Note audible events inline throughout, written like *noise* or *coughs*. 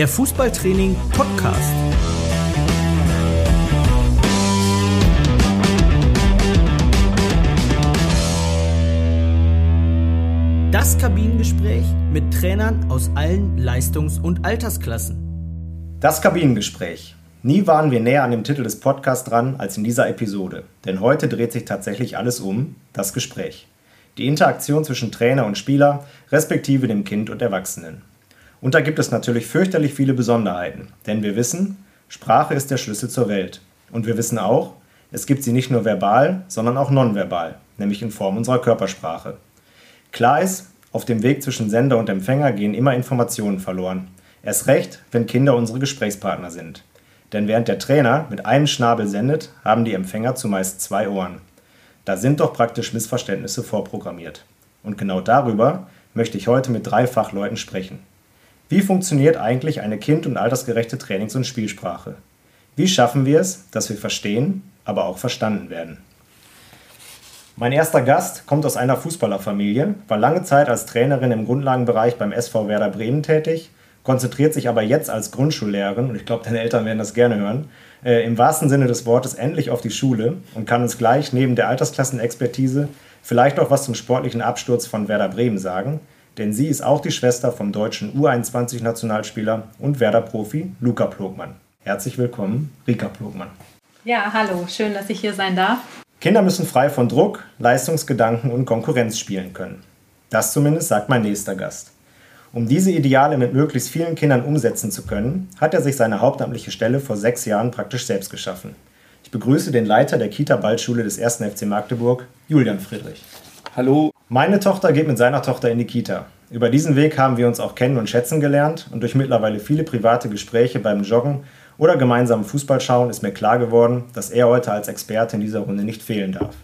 der Fußballtraining Podcast. Das Kabinengespräch mit Trainern aus allen Leistungs- und Altersklassen. Das Kabinengespräch. Nie waren wir näher an dem Titel des Podcasts dran als in dieser Episode, denn heute dreht sich tatsächlich alles um das Gespräch. Die Interaktion zwischen Trainer und Spieler, respektive dem Kind und Erwachsenen. Und da gibt es natürlich fürchterlich viele Besonderheiten, denn wir wissen, Sprache ist der Schlüssel zur Welt. Und wir wissen auch, es gibt sie nicht nur verbal, sondern auch nonverbal, nämlich in Form unserer Körpersprache. Klar ist, auf dem Weg zwischen Sender und Empfänger gehen immer Informationen verloren. Erst recht, wenn Kinder unsere Gesprächspartner sind. Denn während der Trainer mit einem Schnabel sendet, haben die Empfänger zumeist zwei Ohren. Da sind doch praktisch Missverständnisse vorprogrammiert. Und genau darüber möchte ich heute mit drei Fachleuten sprechen. Wie funktioniert eigentlich eine kind- und altersgerechte Trainings- und Spielsprache? Wie schaffen wir es, dass wir verstehen, aber auch verstanden werden? Mein erster Gast kommt aus einer Fußballerfamilie, war lange Zeit als Trainerin im Grundlagenbereich beim SV Werder Bremen tätig, konzentriert sich aber jetzt als Grundschullehrerin, und ich glaube, deine Eltern werden das gerne hören, äh, im wahrsten Sinne des Wortes endlich auf die Schule und kann uns gleich neben der Altersklassenexpertise vielleicht auch was zum sportlichen Absturz von Werder Bremen sagen, denn sie ist auch die Schwester vom deutschen U21-Nationalspieler und Werder-Profi Luca Plogmann. Herzlich willkommen, Rika Plogmann. Ja, hallo, schön, dass ich hier sein darf. Kinder müssen frei von Druck, Leistungsgedanken und Konkurrenz spielen können. Das zumindest sagt mein nächster Gast. Um diese Ideale mit möglichst vielen Kindern umsetzen zu können, hat er sich seine hauptamtliche Stelle vor sechs Jahren praktisch selbst geschaffen. Ich begrüße den Leiter der Kita-Ballschule des 1. FC Magdeburg, Julian Friedrich. Hallo. Meine Tochter geht mit seiner Tochter in die Kita. Über diesen Weg haben wir uns auch kennen und schätzen gelernt und durch mittlerweile viele private Gespräche beim Joggen oder gemeinsamen Fußballschauen ist mir klar geworden, dass er heute als Experte in dieser Runde nicht fehlen darf.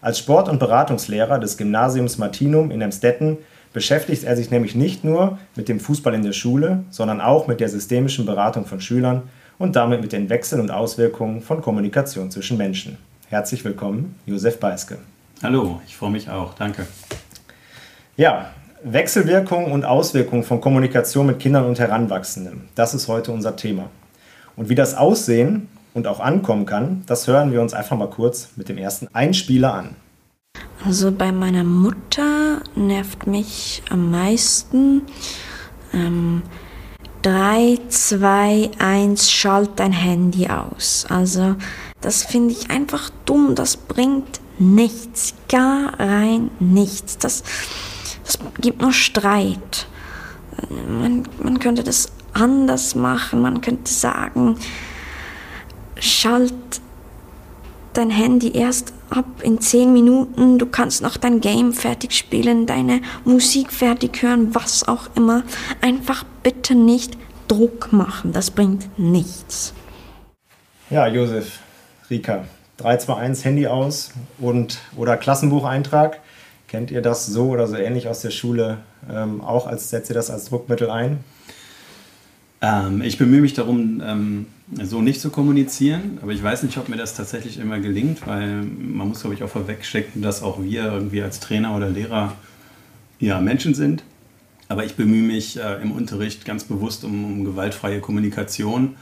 Als Sport- und Beratungslehrer des Gymnasiums Martinum in Emstetten beschäftigt er sich nämlich nicht nur mit dem Fußball in der Schule, sondern auch mit der systemischen Beratung von Schülern und damit mit den Wechseln und Auswirkungen von Kommunikation zwischen Menschen. Herzlich willkommen, Josef Beiske. Hallo, ich freue mich auch. Danke. Ja, Wechselwirkungen und Auswirkungen von Kommunikation mit Kindern und Heranwachsenden. Das ist heute unser Thema. Und wie das aussehen und auch ankommen kann, das hören wir uns einfach mal kurz mit dem ersten Einspieler an. Also bei meiner Mutter nervt mich am meisten ähm, 3, 2, 1, schalt dein Handy aus. Also das finde ich einfach dumm, das bringt nichts, gar rein nichts. Das, das gibt nur Streit. Man, man könnte das anders machen. Man könnte sagen, schalt dein Handy erst ab in 10 Minuten. Du kannst noch dein Game fertig spielen, deine Musik fertig hören, was auch immer. Einfach bitte nicht Druck machen. Das bringt nichts. Ja, Josef, Rika, 321 Handy aus und oder Klassenbucheintrag. Kennt ihr das so oder so ähnlich aus der Schule ähm, auch? Als setzt ihr das als Druckmittel ein? Ähm, ich bemühe mich darum, ähm, so nicht zu kommunizieren, aber ich weiß nicht, ob mir das tatsächlich immer gelingt, weil man muss, glaube ich, auch vorwegstecken, dass auch wir irgendwie als Trainer oder Lehrer ja Menschen sind. Aber ich bemühe mich äh, im Unterricht ganz bewusst um, um gewaltfreie Kommunikation.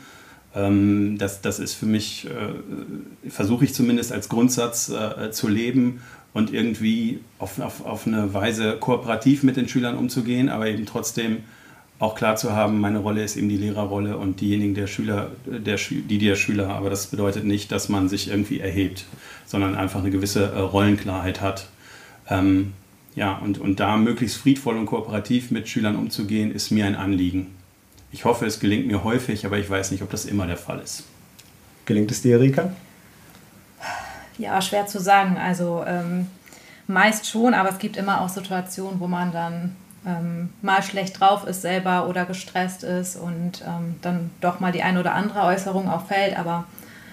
Ähm, das, das ist für mich, äh, versuche ich zumindest als Grundsatz äh, zu leben und irgendwie auf, auf, auf eine Weise kooperativ mit den Schülern umzugehen, aber eben trotzdem auch klar zu haben, meine Rolle ist eben die Lehrerrolle und diejenigen der Schüler, der, die der Schüler. Aber das bedeutet nicht, dass man sich irgendwie erhebt, sondern einfach eine gewisse äh, Rollenklarheit hat. Ähm, ja, und, und da möglichst friedvoll und kooperativ mit Schülern umzugehen, ist mir ein Anliegen. Ich hoffe, es gelingt mir häufig, aber ich weiß nicht, ob das immer der Fall ist. Gelingt es dir, Erika? Ja, schwer zu sagen. Also ähm, meist schon, aber es gibt immer auch Situationen, wo man dann ähm, mal schlecht drauf ist selber oder gestresst ist und ähm, dann doch mal die eine oder andere Äußerung auch fällt. Aber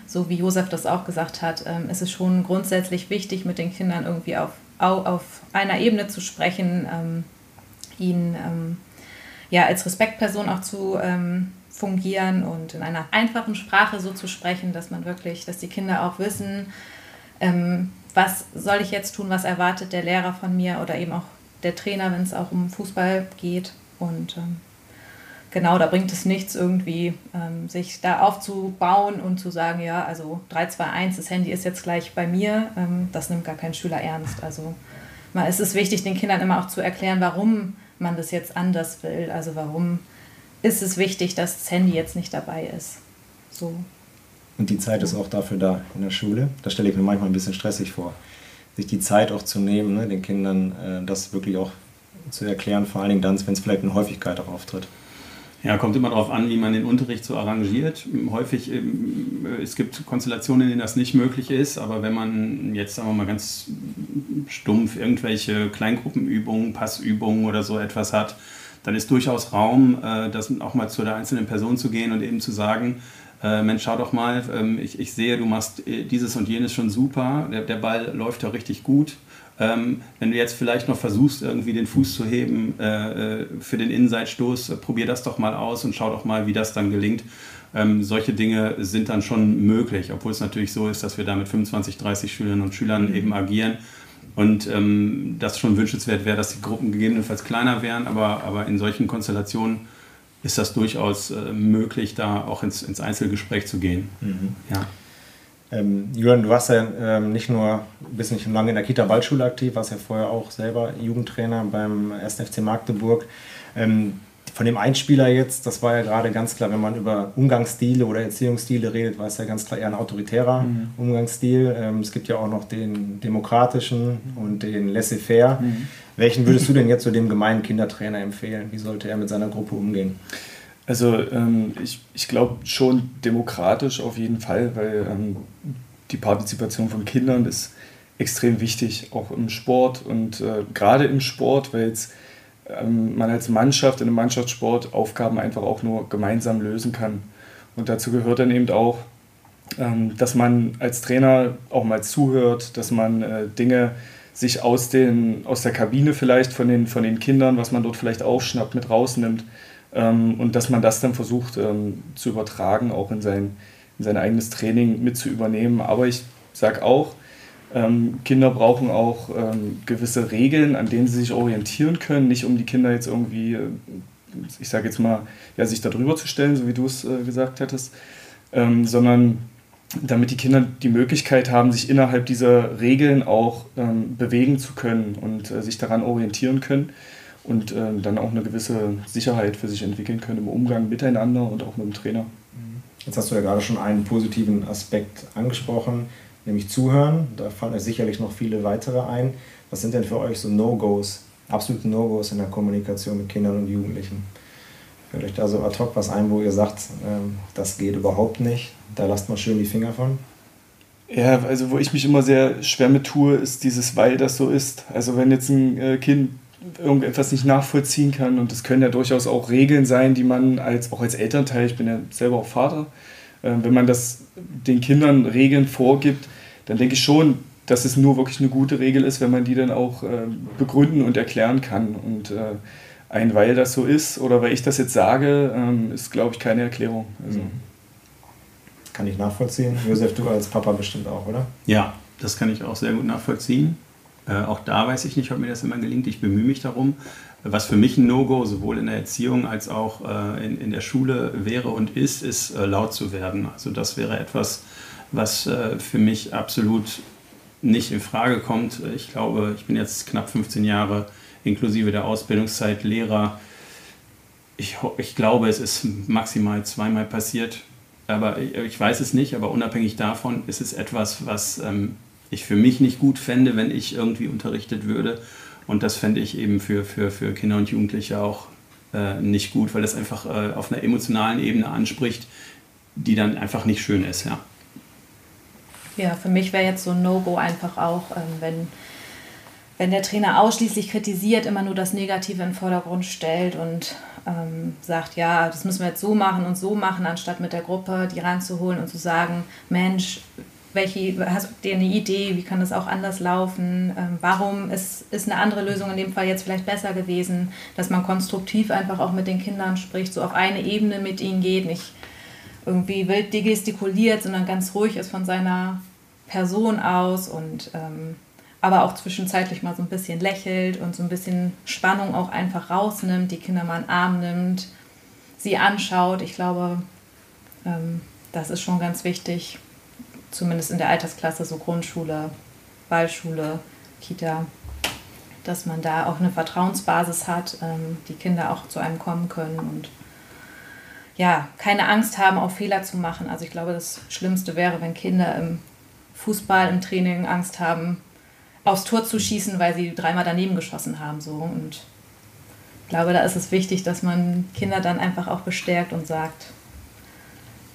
so wie Josef das auch gesagt hat, ähm, ist es schon grundsätzlich wichtig, mit den Kindern irgendwie auf, auf einer Ebene zu sprechen, ähm, ihnen ähm, ja als Respektperson auch zu ähm, fungieren und in einer einfachen Sprache so zu sprechen, dass man wirklich, dass die Kinder auch wissen, was soll ich jetzt tun, was erwartet der Lehrer von mir oder eben auch der Trainer, wenn es auch um Fußball geht. Und ähm, genau, da bringt es nichts irgendwie, ähm, sich da aufzubauen und zu sagen, ja, also 3, 2, 1, das Handy ist jetzt gleich bei mir. Ähm, das nimmt gar kein Schüler ernst. Also mal, es ist wichtig, den Kindern immer auch zu erklären, warum man das jetzt anders will. Also warum ist es wichtig, dass das Handy jetzt nicht dabei ist. So. Und die Zeit ist auch dafür da in der Schule. Das stelle ich mir manchmal ein bisschen stressig vor. Sich die Zeit auch zu nehmen, ne, den Kindern äh, das wirklich auch zu erklären, vor allen Dingen dann, wenn es vielleicht eine Häufigkeit auch auftritt. Ja, kommt immer darauf an, wie man den Unterricht so arrangiert. Häufig, ähm, es gibt Konstellationen, in denen das nicht möglich ist, aber wenn man jetzt, sagen wir mal, ganz stumpf irgendwelche Kleingruppenübungen, Passübungen oder so etwas hat, dann ist durchaus Raum, äh, das auch mal zu der einzelnen Person zu gehen und eben zu sagen, äh, Mensch, schau doch mal, ähm, ich, ich sehe, du machst äh, dieses und jenes schon super, der, der Ball läuft ja richtig gut ähm, wenn du jetzt vielleicht noch versuchst, irgendwie den Fuß zu heben äh, äh, für den Innenseitstoß, äh, probier das doch mal aus und schau doch mal, wie das dann gelingt. Ähm, solche Dinge sind dann schon möglich, obwohl es natürlich so ist, dass wir da mit 25, 30 Schülerinnen und Schülern eben agieren. Und ähm, das schon wünschenswert wäre, dass die Gruppen gegebenenfalls kleiner wären, aber, aber in solchen Konstellationen ist das durchaus äh, möglich, da auch ins, ins Einzelgespräch zu gehen. Mhm. Ja. Ähm, Jürgen, du warst ja ähm, nicht nur, bist nicht lange in der Kita-Waldschule aktiv, warst ja vorher auch selber Jugendtrainer beim 1. FC Magdeburg. Ähm, von dem Einspieler jetzt, das war ja gerade ganz klar, wenn man über Umgangsstile oder Erziehungsstile redet, war es ja ganz klar eher ein autoritärer mhm. Umgangsstil. Ähm, es gibt ja auch noch den demokratischen und den laissez-faire. Mhm. Welchen würdest du denn jetzt zu dem gemeinen Kindertrainer empfehlen? Wie sollte er mit seiner Gruppe umgehen? Also ähm, ich, ich glaube schon demokratisch auf jeden Fall, weil ähm, die Partizipation von Kindern ist extrem wichtig, auch im Sport und äh, gerade im Sport, weil jetzt ähm, man als Mannschaft in einem Mannschaftssport Aufgaben einfach auch nur gemeinsam lösen kann. Und dazu gehört dann eben auch, ähm, dass man als Trainer auch mal zuhört, dass man äh, Dinge sich aus, den, aus der Kabine vielleicht von den, von den Kindern, was man dort vielleicht aufschnappt, mit rausnimmt und dass man das dann versucht ähm, zu übertragen, auch in sein, in sein eigenes Training mit zu übernehmen. Aber ich sage auch, ähm, Kinder brauchen auch ähm, gewisse Regeln, an denen sie sich orientieren können, nicht um die Kinder jetzt irgendwie, äh, ich sage jetzt mal, ja, sich darüber zu stellen, so wie du es äh, gesagt hättest, ähm, sondern damit die Kinder die Möglichkeit haben, sich innerhalb dieser Regeln auch ähm, bewegen zu können und äh, sich daran orientieren können und äh, dann auch eine gewisse Sicherheit für sich entwickeln können im Umgang miteinander und auch mit dem Trainer. Jetzt hast du ja gerade schon einen positiven Aspekt angesprochen, nämlich Zuhören. Da fallen euch sicherlich noch viele weitere ein. Was sind denn für euch so No-Gos, absolute No-Gos in der Kommunikation mit Kindern und Jugendlichen? Fällt euch da so ad hoc was ein, wo ihr sagt, ähm, das geht überhaupt nicht, da lasst mal schön die Finger von? Ja, also wo ich mich immer sehr schwer mit tue, ist dieses, weil das so ist. Also wenn jetzt ein äh, Kind irgendetwas nicht nachvollziehen kann. Und das können ja durchaus auch Regeln sein, die man als, auch als Elternteil, ich bin ja selber auch Vater, äh, wenn man das den Kindern Regeln vorgibt, dann denke ich schon, dass es nur wirklich eine gute Regel ist, wenn man die dann auch äh, begründen und erklären kann. Und äh, ein weil das so ist oder weil ich das jetzt sage, ähm, ist, glaube ich, keine Erklärung. Also. Mhm. Kann ich nachvollziehen. Josef, du als Papa bestimmt auch, oder? Ja, das kann ich auch sehr gut nachvollziehen. Äh, auch da weiß ich nicht, ob mir das immer gelingt. Ich bemühe mich darum. Was für mich ein No-Go sowohl in der Erziehung als auch äh, in, in der Schule wäre und ist, ist äh, laut zu werden. Also das wäre etwas, was äh, für mich absolut nicht in Frage kommt. Ich glaube, ich bin jetzt knapp 15 Jahre inklusive der Ausbildungszeit Lehrer. Ich, ich glaube, es ist maximal zweimal passiert, aber ich, weiß es nicht. Aber unabhängig davon ist es etwas, was ähm, ich für mich nicht gut fände, wenn ich irgendwie unterrichtet würde. Und das fände ich eben für, für, für Kinder und Jugendliche auch äh, nicht gut, weil das einfach äh, auf einer emotionalen Ebene anspricht, die dann einfach nicht schön ist. Ja, ja für mich wäre jetzt so ein No-Go einfach auch, ähm, wenn, wenn der Trainer ausschließlich kritisiert, immer nur das Negative in den Vordergrund stellt und ähm, sagt, ja, das müssen wir jetzt so machen und so machen, anstatt mit der Gruppe die reinzuholen und zu sagen, Mensch, welche, hast du eine Idee, wie kann das auch anders laufen? Ähm, warum ist, ist eine andere Lösung in dem Fall jetzt vielleicht besser gewesen? Dass man konstruktiv einfach auch mit den Kindern spricht, so auf eine Ebene mit ihnen geht, nicht irgendwie wild gestikuliert, sondern ganz ruhig ist von seiner Person aus und ähm, aber auch zwischenzeitlich mal so ein bisschen lächelt und so ein bisschen Spannung auch einfach rausnimmt, die Kinder mal in den Arm nimmt sie anschaut. Ich glaube, ähm, das ist schon ganz wichtig, zumindest in der Altersklasse, so Grundschule, Ballschule, Kita, dass man da auch eine Vertrauensbasis hat, ähm, die Kinder auch zu einem kommen können und ja, keine Angst haben, auch Fehler zu machen. Also ich glaube, das Schlimmste wäre, wenn Kinder im Fußball, im Training Angst haben, aufs Tor zu schießen, weil sie dreimal daneben geschossen haben. So. Und ich glaube, da ist es wichtig, dass man Kinder dann einfach auch bestärkt und sagt,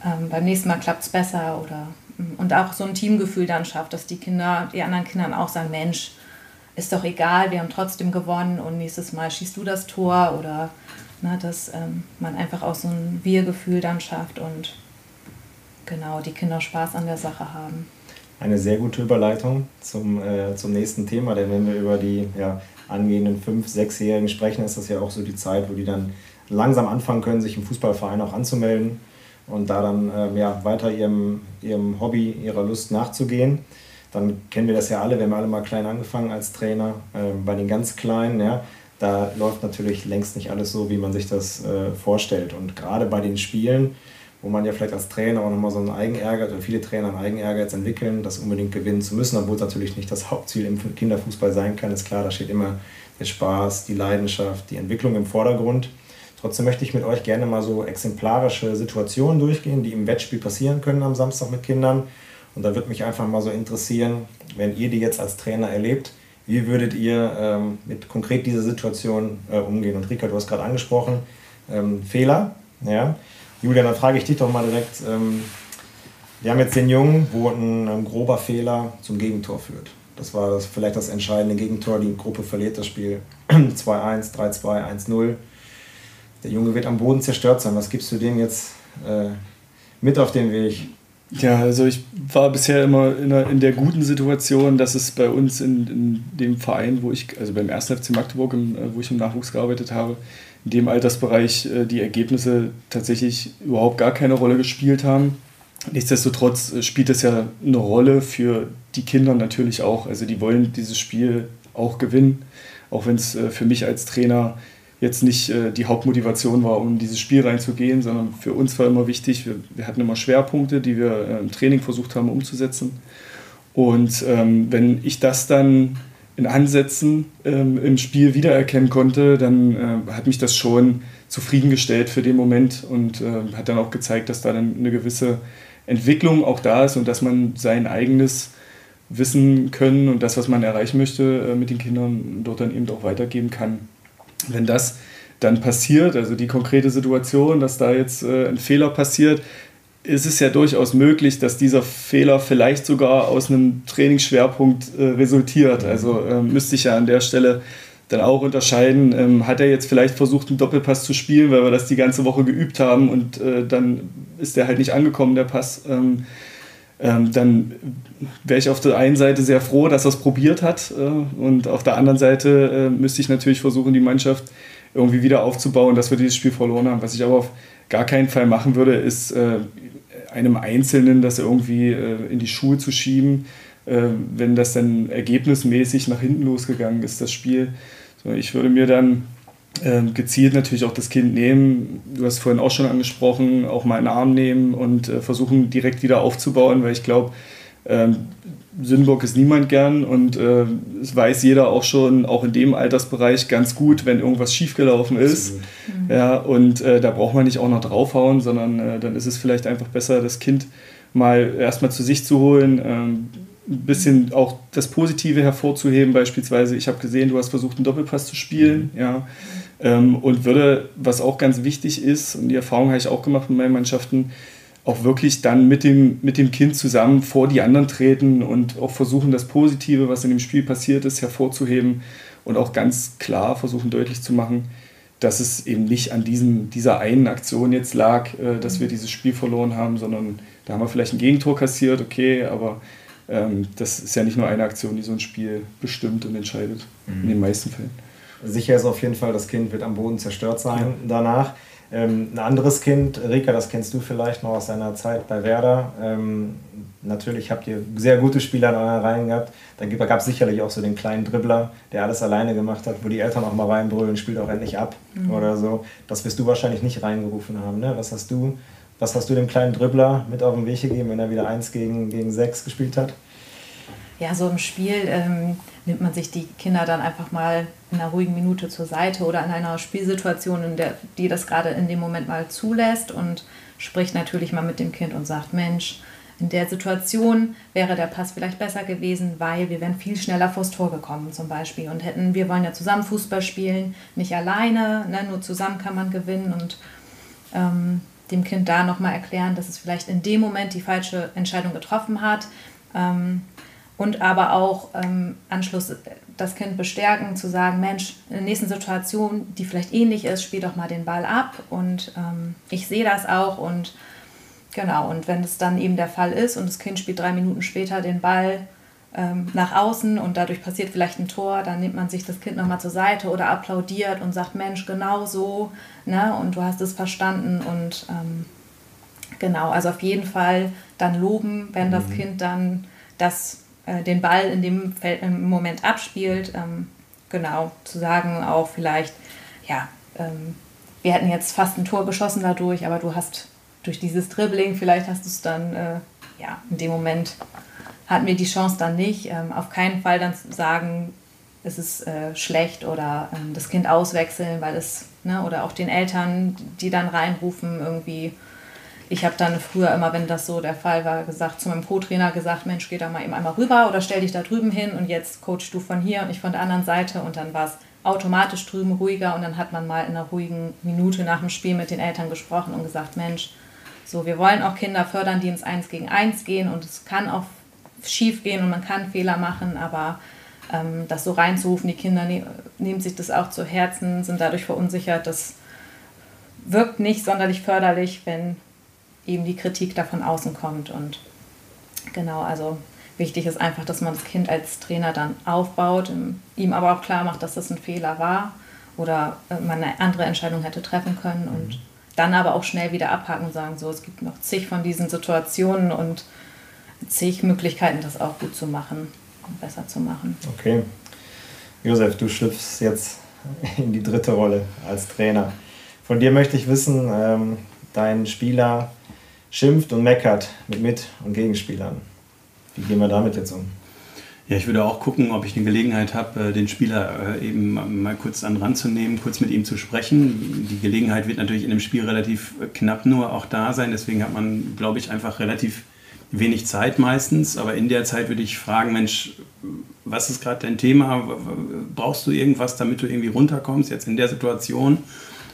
ähm, beim nächsten Mal klappt es besser oder und auch so ein Teamgefühl dann schafft, dass die Kinder, die anderen Kindern auch sagen, Mensch, ist doch egal, wir haben trotzdem gewonnen und nächstes Mal schießt du das Tor oder ne, dass ähm, man einfach auch so ein Wir-Gefühl dann schafft und genau die Kinder Spaß an der Sache haben. Eine sehr gute Überleitung zum, äh, zum nächsten Thema, denn wenn wir über die ja, angehenden 5-, 6-Jährigen sprechen, ist das ja auch so die Zeit, wo die dann langsam anfangen können, sich im Fußballverein auch anzumelden und da dann ähm, ja, weiter ihrem, ihrem Hobby, ihrer Lust nachzugehen. Dann kennen wir das ja alle, wir haben alle mal klein angefangen als Trainer. Ähm, bei den ganz Kleinen, ja, da läuft natürlich längst nicht alles so, wie man sich das äh, vorstellt. Und gerade bei den Spielen, wo man ja vielleicht als Trainer auch nochmal so einen Eigenehrgeiz, oder viele Trainer einen Eigenehrgeiz entwickeln, das unbedingt gewinnen zu müssen, obwohl es natürlich nicht das Hauptziel im Kinderfußball sein kann, ist klar, da steht immer der Spaß, die Leidenschaft, die Entwicklung im Vordergrund. Trotzdem möchte ich mit euch gerne mal so exemplarische Situationen durchgehen, die im Wettspiel passieren können am Samstag mit Kindern. Und da würde mich einfach mal so interessieren, wenn ihr die jetzt als Trainer erlebt, wie würdet ihr ähm, mit konkret dieser Situation äh, umgehen? Und Rika, du hast gerade angesprochen, ähm, Fehler. Ja? Julian, dann frage ich dich doch mal direkt. Ähm, wir haben jetzt den Jungen, wo ein, ein grober Fehler zum Gegentor führt. Das war das, vielleicht das entscheidende Gegentor. Die Gruppe verliert das Spiel 2-1, 3-2, 1-0 der Junge wird am Boden zerstört sein. Was gibst du dem jetzt äh, mit auf den Weg? Ja, also ich war bisher immer in der, in der guten Situation, dass es bei uns in, in dem Verein, wo ich, also beim 1. FC Magdeburg, im, äh, wo ich im Nachwuchs gearbeitet habe, in dem Altersbereich äh, die Ergebnisse tatsächlich überhaupt gar keine Rolle gespielt haben. Nichtsdestotrotz äh, spielt es ja eine Rolle für die Kinder natürlich auch. Also die wollen dieses Spiel auch gewinnen, auch wenn es für mich als Trainer jetzt nicht äh, die Hauptmotivation war, um in dieses Spiel reinzugehen, sondern für uns war immer wichtig, wir, wir hatten immer Schwerpunkte, die wir äh, im Training versucht haben umzusetzen. Und ähm, wenn ich das dann in Ansätzen ähm, im Spiel wiedererkennen konnte, dann äh, hat mich das schon zufriedengestellt für den Moment und äh, hat dann auch gezeigt, dass da dann eine gewisse Entwicklung auch da ist und dass man sein eigenes Wissen können und das, was man erreichen möchte, mit den Kindern dort dann eben auch weitergeben kann wenn das dann passiert, also die konkrete Situation, dass da jetzt äh, ein Fehler passiert, ist es ja durchaus möglich, dass dieser Fehler vielleicht sogar aus einem Trainingsschwerpunkt äh, resultiert. Also äh, müsste ich ja an der Stelle dann auch unterscheiden, ähm, hat er jetzt vielleicht versucht, einen Doppelpass zu spielen, weil wir das die ganze Woche geübt haben und äh, dann ist der halt nicht angekommen, der Pass. Ähm, ähm, dann wäre ich auf der einen Seite sehr froh, dass er es probiert hat äh, und auf der anderen Seite äh, müsste ich natürlich versuchen, die Mannschaft irgendwie wieder aufzubauen, dass wir dieses Spiel verloren haben. Was ich aber auf gar keinen Fall machen würde, ist äh, einem Einzelnen das irgendwie äh, in die Schuhe zu schieben, äh, wenn das dann ergebnismäßig nach hinten losgegangen ist, das Spiel. So, ich würde mir dann gezielt natürlich auch das Kind nehmen. Du hast vorhin auch schon angesprochen, auch mal in den Arm nehmen und äh, versuchen direkt wieder aufzubauen, weil ich glaube, ähm, Sündenbock ist niemand gern und äh, es weiß jeder auch schon, auch in dem Altersbereich ganz gut, wenn irgendwas schiefgelaufen ist. Mhm. Ja, und äh, da braucht man nicht auch noch draufhauen, sondern äh, dann ist es vielleicht einfach besser, das Kind mal erstmal zu sich zu holen, ähm, ein bisschen auch das Positive hervorzuheben. Beispielsweise, ich habe gesehen, du hast versucht, einen Doppelpass zu spielen. Mhm. Ja. Ähm, und würde, was auch ganz wichtig ist, und die Erfahrung habe ich auch gemacht mit meinen Mannschaften, auch wirklich dann mit dem, mit dem Kind zusammen vor die anderen treten und auch versuchen, das Positive, was in dem Spiel passiert ist, hervorzuheben und auch ganz klar versuchen deutlich zu machen, dass es eben nicht an diesem, dieser einen Aktion jetzt lag, äh, dass wir dieses Spiel verloren haben, sondern da haben wir vielleicht ein Gegentor kassiert, okay, aber ähm, das ist ja nicht nur eine Aktion, die so ein Spiel bestimmt und entscheidet, mhm. in den meisten Fällen. Sicher ist auf jeden Fall, das Kind wird am Boden zerstört sein ja. danach. Ähm, ein anderes Kind, Rika, das kennst du vielleicht noch aus deiner Zeit bei Werder. Ähm, natürlich habt ihr sehr gute Spieler in euren Reihen gehabt. Dann gab es sicherlich auch so den kleinen Dribbler, der alles alleine gemacht hat, wo die Eltern auch mal reinbrüllen, spielt auch endlich ab mhm. oder so. Das wirst du wahrscheinlich nicht reingerufen haben. Ne? Was hast du, was hast du dem kleinen Dribbler mit auf den Weg gegeben, wenn er wieder 1 gegen, gegen 6 gespielt hat? Ja, so im Spiel ähm, nimmt man sich die Kinder dann einfach mal in einer ruhigen Minute zur Seite oder in einer Spielsituation, in der die das gerade in dem Moment mal zulässt und spricht natürlich mal mit dem Kind und sagt, Mensch, in der Situation wäre der Pass vielleicht besser gewesen, weil wir wären viel schneller vors Tor gekommen zum Beispiel und hätten, wir wollen ja zusammen Fußball spielen, nicht alleine, ne, nur zusammen kann man gewinnen und ähm, dem Kind da nochmal erklären, dass es vielleicht in dem Moment die falsche Entscheidung getroffen hat. Ähm, und aber auch ähm, Anschluss das Kind bestärken, zu sagen, Mensch, in der nächsten Situation, die vielleicht ähnlich ist, spiel doch mal den Ball ab und ähm, ich sehe das auch und Genau, und wenn es dann eben der Fall ist und das Kind spielt drei Minuten später den Ball ähm, nach außen und dadurch passiert vielleicht ein Tor, dann nimmt man sich das Kind nochmal zur Seite oder applaudiert und sagt, Mensch, genau so, ne? und du hast es verstanden und ähm, genau, also auf jeden Fall dann loben, wenn das mhm. Kind dann das, äh, den Ball in dem Feld, im Moment abspielt, ähm, genau, zu sagen auch vielleicht, ja, ähm, wir hätten jetzt fast ein Tor geschossen dadurch, aber du hast durch dieses Dribbling, vielleicht hast du es dann, äh, ja, in dem Moment hatten wir die Chance dann nicht. Ähm, auf keinen Fall dann sagen, es ist äh, schlecht oder ähm, das Kind auswechseln, weil es, ne, oder auch den Eltern, die dann reinrufen, irgendwie. Ich habe dann früher immer, wenn das so der Fall war, gesagt, zu meinem Co-Trainer gesagt, Mensch, geh da mal eben einmal rüber oder stell dich da drüben hin und jetzt coachst du von hier und ich von der anderen Seite. Und dann war es automatisch drüben ruhiger und dann hat man mal in einer ruhigen Minute nach dem Spiel mit den Eltern gesprochen und gesagt, Mensch, so, wir wollen auch Kinder fördern, die ins Eins gegen Eins gehen und es kann auch schief gehen und man kann Fehler machen, aber ähm, das so reinzurufen, die Kinder ne nehmen sich das auch zu Herzen, sind dadurch verunsichert, das wirkt nicht sonderlich förderlich, wenn eben die Kritik da von außen kommt und genau, also wichtig ist einfach, dass man das Kind als Trainer dann aufbaut, ihm aber auch klar macht, dass das ein Fehler war oder äh, man eine andere Entscheidung hätte treffen können und mhm dann aber auch schnell wieder abhaken und sagen, so, es gibt noch zig von diesen Situationen und zig Möglichkeiten, das auch gut zu machen und besser zu machen. Okay. Josef, du schlüpfst jetzt in die dritte Rolle als Trainer. Von dir möchte ich wissen, ähm, dein Spieler schimpft und meckert mit Mit- und Gegenspielern. Wie gehen wir damit jetzt um? Ja, ich würde auch gucken, ob ich eine Gelegenheit habe, äh, den Spieler äh, eben mal kurz an ranzunehmen, kurz mit ihm zu sprechen. Die Gelegenheit wird natürlich in dem Spiel relativ knapp nur auch da sein. Deswegen hat man, glaube ich, einfach relativ wenig Zeit meistens. Aber in der Zeit würde ich fragen, Mensch, was ist gerade dein Thema? Brauchst du irgendwas, damit du irgendwie runterkommst jetzt in der Situation?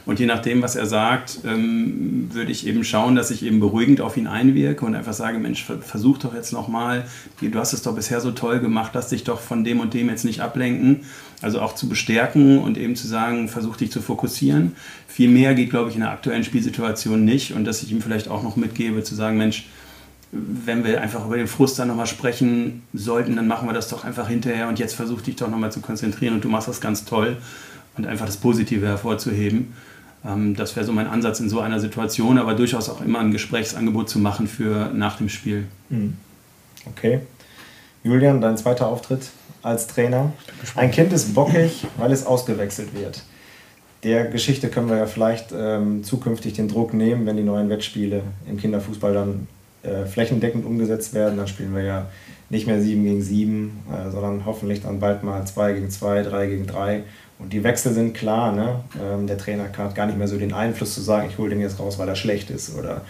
Und je nachdem, was er sagt, ähm, würde ich eben schauen, dass ich eben beruhigend auf ihn einwirke und einfach sage, Mensch, versuch doch jetzt nochmal, du hast es doch bisher so toll gemacht, lass dich doch von dem und dem jetzt nicht ablenken. Also auch zu bestärken und eben zu sagen, versuch dich zu fokussieren. Viel mehr geht, glaube ich, in der aktuellen Spielsituation nicht. Und dass ich ihm vielleicht auch noch mitgebe, zu sagen, Mensch, wenn wir einfach über den Frust dann nochmal sprechen sollten, dann machen wir das doch einfach hinterher und jetzt versuch dich doch nochmal zu konzentrieren und du machst das ganz toll und einfach das Positive hervorzuheben. Ähm, das wäre so mein Ansatz in so einer Situation, aber durchaus auch immer ein Gesprächsangebot zu machen für nach dem Spiel. Mhm. Okay. Julian, dein zweiter Auftritt als Trainer. Ein Kind ist bockig, weil es ausgewechselt wird. Der Geschichte können wir ja vielleicht ähm, zukünftig den Druck nehmen, wenn die neuen Wettspiele im Kinderfußball dann äh, flächendeckend umgesetzt werden. Dann spielen wir ja nicht mehr 7 gegen 7, äh, sondern hoffentlich dann bald mal 2 gegen 2, 3 gegen 3 und die Wechsel sind klar. Ne? Ähm, der Trainer hat gar nicht mehr so den Einfluss zu sagen, ich hole den jetzt raus, weil er schlecht ist oder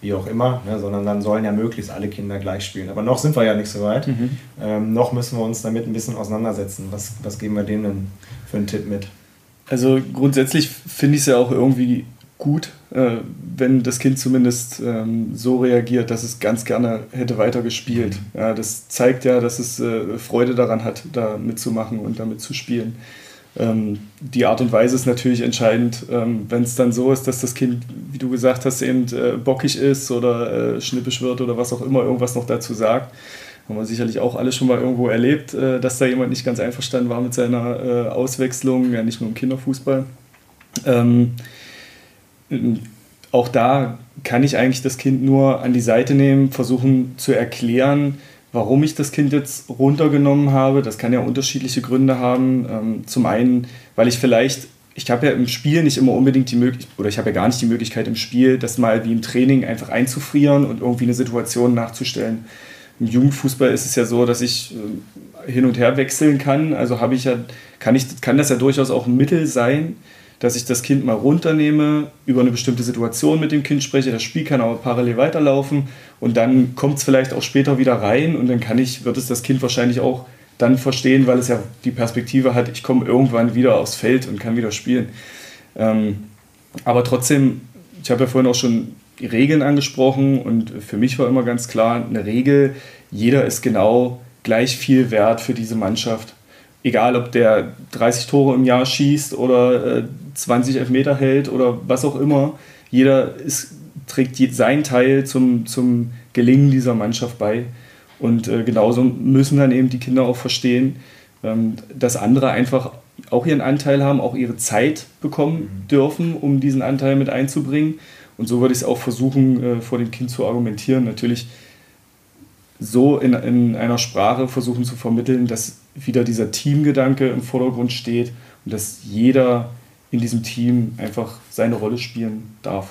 wie auch immer, ne? sondern dann sollen ja möglichst alle Kinder gleich spielen. Aber noch sind wir ja nicht so weit. Mhm. Ähm, noch müssen wir uns damit ein bisschen auseinandersetzen. Was, was geben wir denen denn für einen Tipp mit? Also grundsätzlich finde ich es ja auch irgendwie gut, äh, wenn das Kind zumindest ähm, so reagiert, dass es ganz gerne hätte weitergespielt. Mhm. Ja, das zeigt ja, dass es äh, Freude daran hat, da mitzumachen und damit zu spielen. Ähm, die Art und Weise ist natürlich entscheidend. Ähm, Wenn es dann so ist, dass das Kind, wie du gesagt hast, eben äh, bockig ist oder äh, schnippisch wird oder was auch immer, irgendwas noch dazu sagt, haben wir sicherlich auch alle schon mal irgendwo erlebt, äh, dass da jemand nicht ganz einverstanden war mit seiner äh, Auswechslung, ja nicht nur im Kinderfußball. Ähm, auch da kann ich eigentlich das Kind nur an die Seite nehmen, versuchen zu erklären, warum ich das Kind jetzt runtergenommen habe. Das kann ja unterschiedliche Gründe haben. Ähm, zum einen, weil ich vielleicht, ich habe ja im Spiel nicht immer unbedingt die Möglichkeit, oder ich habe ja gar nicht die Möglichkeit im Spiel, das mal wie im Training einfach einzufrieren und irgendwie eine Situation nachzustellen. Im Jugendfußball ist es ja so, dass ich äh, hin und her wechseln kann. Also habe ich ja, kann, ich, kann das ja durchaus auch ein Mittel sein, dass ich das Kind mal runternehme, über eine bestimmte Situation mit dem Kind spreche, das Spiel kann aber parallel weiterlaufen und dann kommt es vielleicht auch später wieder rein und dann kann ich, wird es das Kind wahrscheinlich auch dann verstehen, weil es ja die Perspektive hat, ich komme irgendwann wieder aufs Feld und kann wieder spielen. Ähm, aber trotzdem, ich habe ja vorhin auch schon die Regeln angesprochen und für mich war immer ganz klar, eine Regel, jeder ist genau gleich viel wert für diese Mannschaft egal ob der 30 Tore im Jahr schießt oder äh, 20 Elfmeter hält oder was auch immer, jeder ist, trägt seinen Teil zum, zum Gelingen dieser Mannschaft bei. Und äh, genauso müssen dann eben die Kinder auch verstehen, ähm, dass andere einfach auch ihren Anteil haben, auch ihre Zeit bekommen mhm. dürfen, um diesen Anteil mit einzubringen. Und so würde ich es auch versuchen, äh, vor dem Kind zu argumentieren. Natürlich so in, in einer Sprache versuchen zu vermitteln, dass wieder dieser Teamgedanke im Vordergrund steht und dass jeder in diesem Team einfach seine Rolle spielen darf.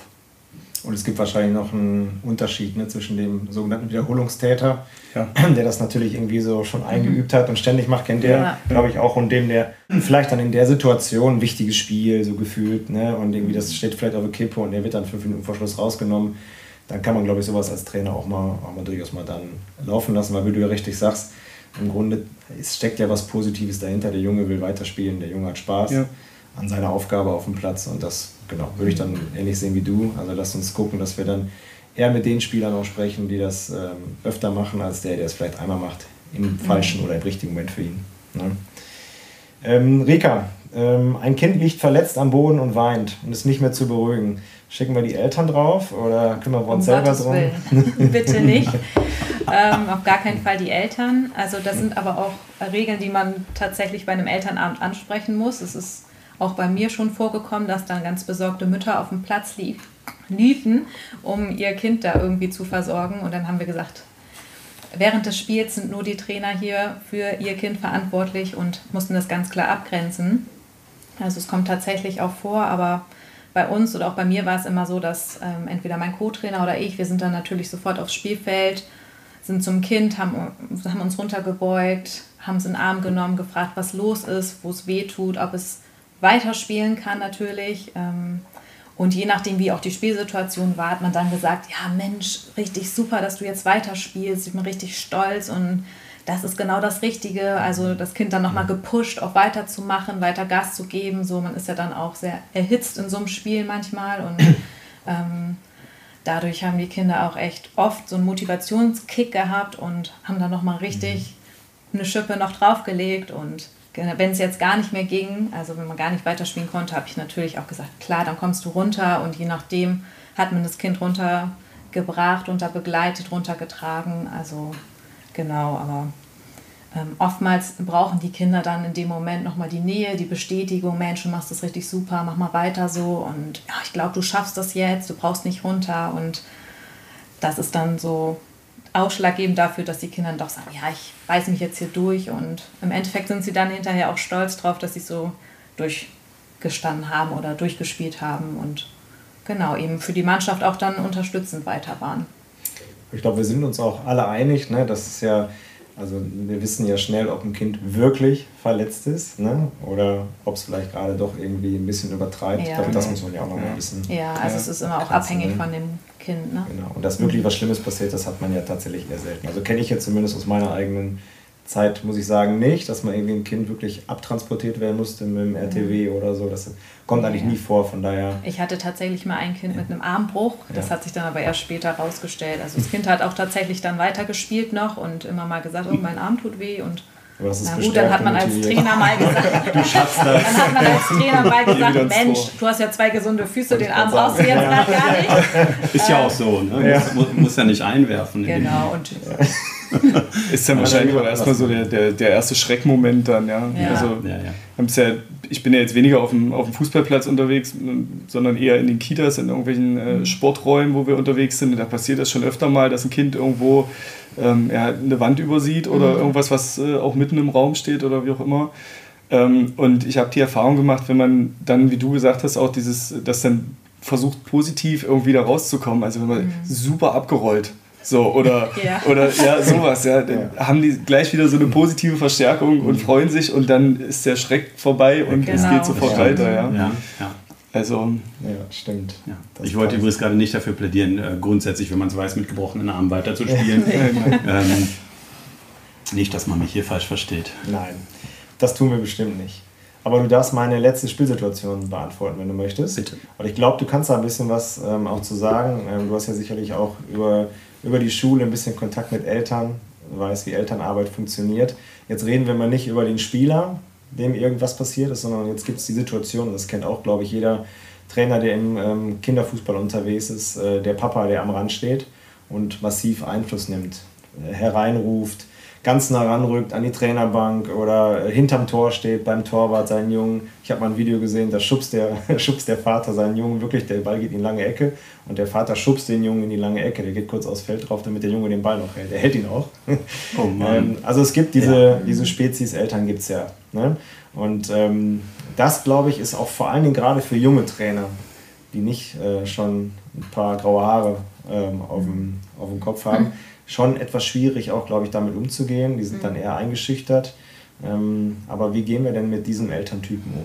Und es gibt wahrscheinlich noch einen Unterschied ne, zwischen dem sogenannten Wiederholungstäter, ja. *clears throat* der das natürlich irgendwie so schon eingeübt hat und ständig macht, kennt der, ja. glaube ich, auch, und dem, der vielleicht dann in der Situation ein wichtiges Spiel so gefühlt, ne, und irgendwie das steht vielleicht auf der Kippe und der wird dann fünf Minuten vor Schluss rausgenommen, dann kann man, glaube ich, sowas als Trainer auch mal, auch mal durchaus mal dann laufen lassen, weil wie du ja richtig sagst, im Grunde es steckt ja was Positives dahinter. Der Junge will weiterspielen, der Junge hat Spaß ja. an seiner Aufgabe auf dem Platz und das genau, würde ich dann ähnlich sehen wie du. Also lass uns gucken, dass wir dann eher mit den Spielern auch sprechen, die das ähm, öfter machen, als der, der es vielleicht einmal macht, im falschen oder im richtigen Moment für ihn. Ne? Ähm, Rika, ähm, ein Kind liegt verletzt am Boden und weint und ist nicht mehr zu beruhigen. Schicken wir die Eltern drauf oder kümmern wir uns um selber drum? *laughs* Bitte nicht. *laughs* ähm, auf gar keinen Fall die Eltern. Also das sind aber auch Regeln, die man tatsächlich bei einem Elternabend ansprechen muss. Es ist auch bei mir schon vorgekommen, dass dann ganz besorgte Mütter auf dem Platz lief, liefen, um ihr Kind da irgendwie zu versorgen. Und dann haben wir gesagt, während des Spiels sind nur die Trainer hier für ihr Kind verantwortlich und mussten das ganz klar abgrenzen. Also es kommt tatsächlich auch vor, aber bei uns oder auch bei mir war es immer so, dass ähm, entweder mein Co-Trainer oder ich, wir sind dann natürlich sofort aufs Spielfeld, sind zum Kind, haben, haben uns runtergebeugt, haben es in den Arm genommen, gefragt, was los ist, wo es weh tut, ob es weiterspielen kann natürlich. Ähm, und je nachdem, wie auch die Spielsituation war, hat man dann gesagt, ja Mensch, richtig super, dass du jetzt weiterspielst, ich bin richtig stolz und das ist genau das Richtige. Also das Kind dann nochmal gepusht, auch weiterzumachen, weiter Gas zu geben. So, man ist ja dann auch sehr erhitzt in so einem Spiel manchmal und *coughs* ähm, dadurch haben die Kinder auch echt oft so einen Motivationskick gehabt und haben dann nochmal richtig eine Schippe noch draufgelegt und wenn es jetzt gar nicht mehr ging, also wenn man gar nicht weiterspielen konnte, habe ich natürlich auch gesagt, klar, dann kommst du runter und je nachdem hat man das Kind runtergebracht, runter begleitet, runtergetragen. Also genau, aber ähm, oftmals brauchen die Kinder dann in dem Moment nochmal die Nähe, die Bestätigung, Mensch, du machst das richtig super, mach mal weiter so und ja, ich glaube, du schaffst das jetzt, du brauchst nicht runter und das ist dann so ausschlaggebend dafür, dass die Kinder doch sagen, ja, ich weiß mich jetzt hier durch und im Endeffekt sind sie dann hinterher auch stolz drauf, dass sie so durchgestanden haben oder durchgespielt haben und genau eben für die Mannschaft auch dann unterstützend weiter waren. Ich glaube, wir sind uns auch alle einig, ne? das ist ja, also wir wissen ja schnell, ob ein Kind wirklich verletzt ist ne? oder ob es vielleicht gerade doch irgendwie ein bisschen übertreibt. Ja. Ich glaube, das muss man ja auch nochmal wissen. Ja, also ja, es ist immer auch abhängig von dem Kind. Ne? Genau, und dass wirklich was Schlimmes passiert, das hat man ja tatsächlich eher selten. Also kenne ich jetzt zumindest aus meiner eigenen Zeit, muss ich sagen, nicht, dass man irgendwie ein Kind wirklich abtransportiert werden musste mit dem RTW mhm. oder so. Das kommt eigentlich ja. nie vor, von daher. Ich hatte tatsächlich mal ein Kind ja. mit einem Armbruch. Das ja. hat sich dann aber erst später rausgestellt. Also das Kind hat auch tatsächlich dann weitergespielt noch und immer mal gesagt, oh, mein Arm tut weh und Na gut, dann hat man als. Trainer mal gesagt, *laughs* Du schaffst das. dann hat man als Trainer mal gesagt, Mensch, du hast ja zwei gesunde Füße, den Arm brauchst du jetzt gar nicht. *laughs* Ist ja auch so. Ne? Ja. Muss, muss, ja nicht einwerfen. Genau, und *laughs* Ist dann wahrscheinlich auch erstmal so der, der, der erste Schreckmoment dann, ja. Ja. Also, Ja, ja. ich bin ja jetzt weniger auf dem, auf dem Fußballplatz unterwegs, sondern eher in den Kitas, in irgendwelchen Mhm. äh, Sporträumen, wo wir unterwegs sind. Und da passiert das schon öfter mal, dass ein Kind irgendwo ähm, ja, eine Wand übersieht oder Mhm. irgendwas, was äh, auch mitten im Raum steht oder wie auch immer. Ähm, und ich habe die Erfahrung gemacht, wenn man dann, wie du gesagt hast, auch dieses, das dann versucht, positiv irgendwie da rauszukommen. Also wenn man super abgerollt. So, oder, Mhm. *laughs* Ja. oder ja, sowas, ja. Dann haben die gleich wieder so eine positive Verstärkung und freuen sich und dann ist der Schreck vorbei und es Genau. geht sofort Ja. weiter, ja. Ja, ja. Also, Ja, stimmt. Ja. Ich wollte übrigens gerade nicht dafür plädieren, äh, grundsätzlich, wenn man es weiß, mit gebrochenen Armen weiterzuspielen. *laughs* ähm, nicht, dass man mich hier falsch versteht. Nein, das tun wir bestimmt nicht. Aber du darfst meine letzte Spielsituation beantworten, wenn du möchtest. Bitte. Und ich glaube, du kannst da ein bisschen was ähm, auch zu sagen. Ähm, du hast ja sicherlich auch über, über die Schule ein bisschen Kontakt mit Eltern, du weißt, wie Elternarbeit funktioniert. Jetzt reden wir mal nicht über den Spieler, dem irgendwas passiert ist, sondern jetzt gibt es die Situation, und das kennt auch, glaube ich, jeder Trainer, der im ähm, Kinderfußball unterwegs ist, äh, der Papa, der am Rand steht und massiv Einfluss nimmt, äh, hereinruft, ganz nah ranrückt an die Trainerbank oder äh, hinterm Tor steht beim Torwart seinen Jungen. Ich habe mal ein Video gesehen, da schubst der, *laughs* schubst der Vater seinen Jungen wirklich, der Ball geht in die lange Ecke und der Vater schubst den Jungen in die lange Ecke. Der geht kurz aufs Feld drauf, damit der Junge den Ball noch hält. Der hält ihn auch. Oh *laughs* Mann. Ähm, also es gibt diese, diese Spezies Eltern gibt es ja. Ne? Und ähm, das, glaube ich, ist auch vor allen Dingen gerade für junge Trainer, die nicht äh, schon ein paar graue Haare ähm, auf, dem, auf dem Kopf haben, schon etwas schwierig, auch, glaube ich, damit umzugehen. Die sind dann eher eingeschüchtert. Ähm, aber wie gehen wir denn mit diesem Elterntypen um?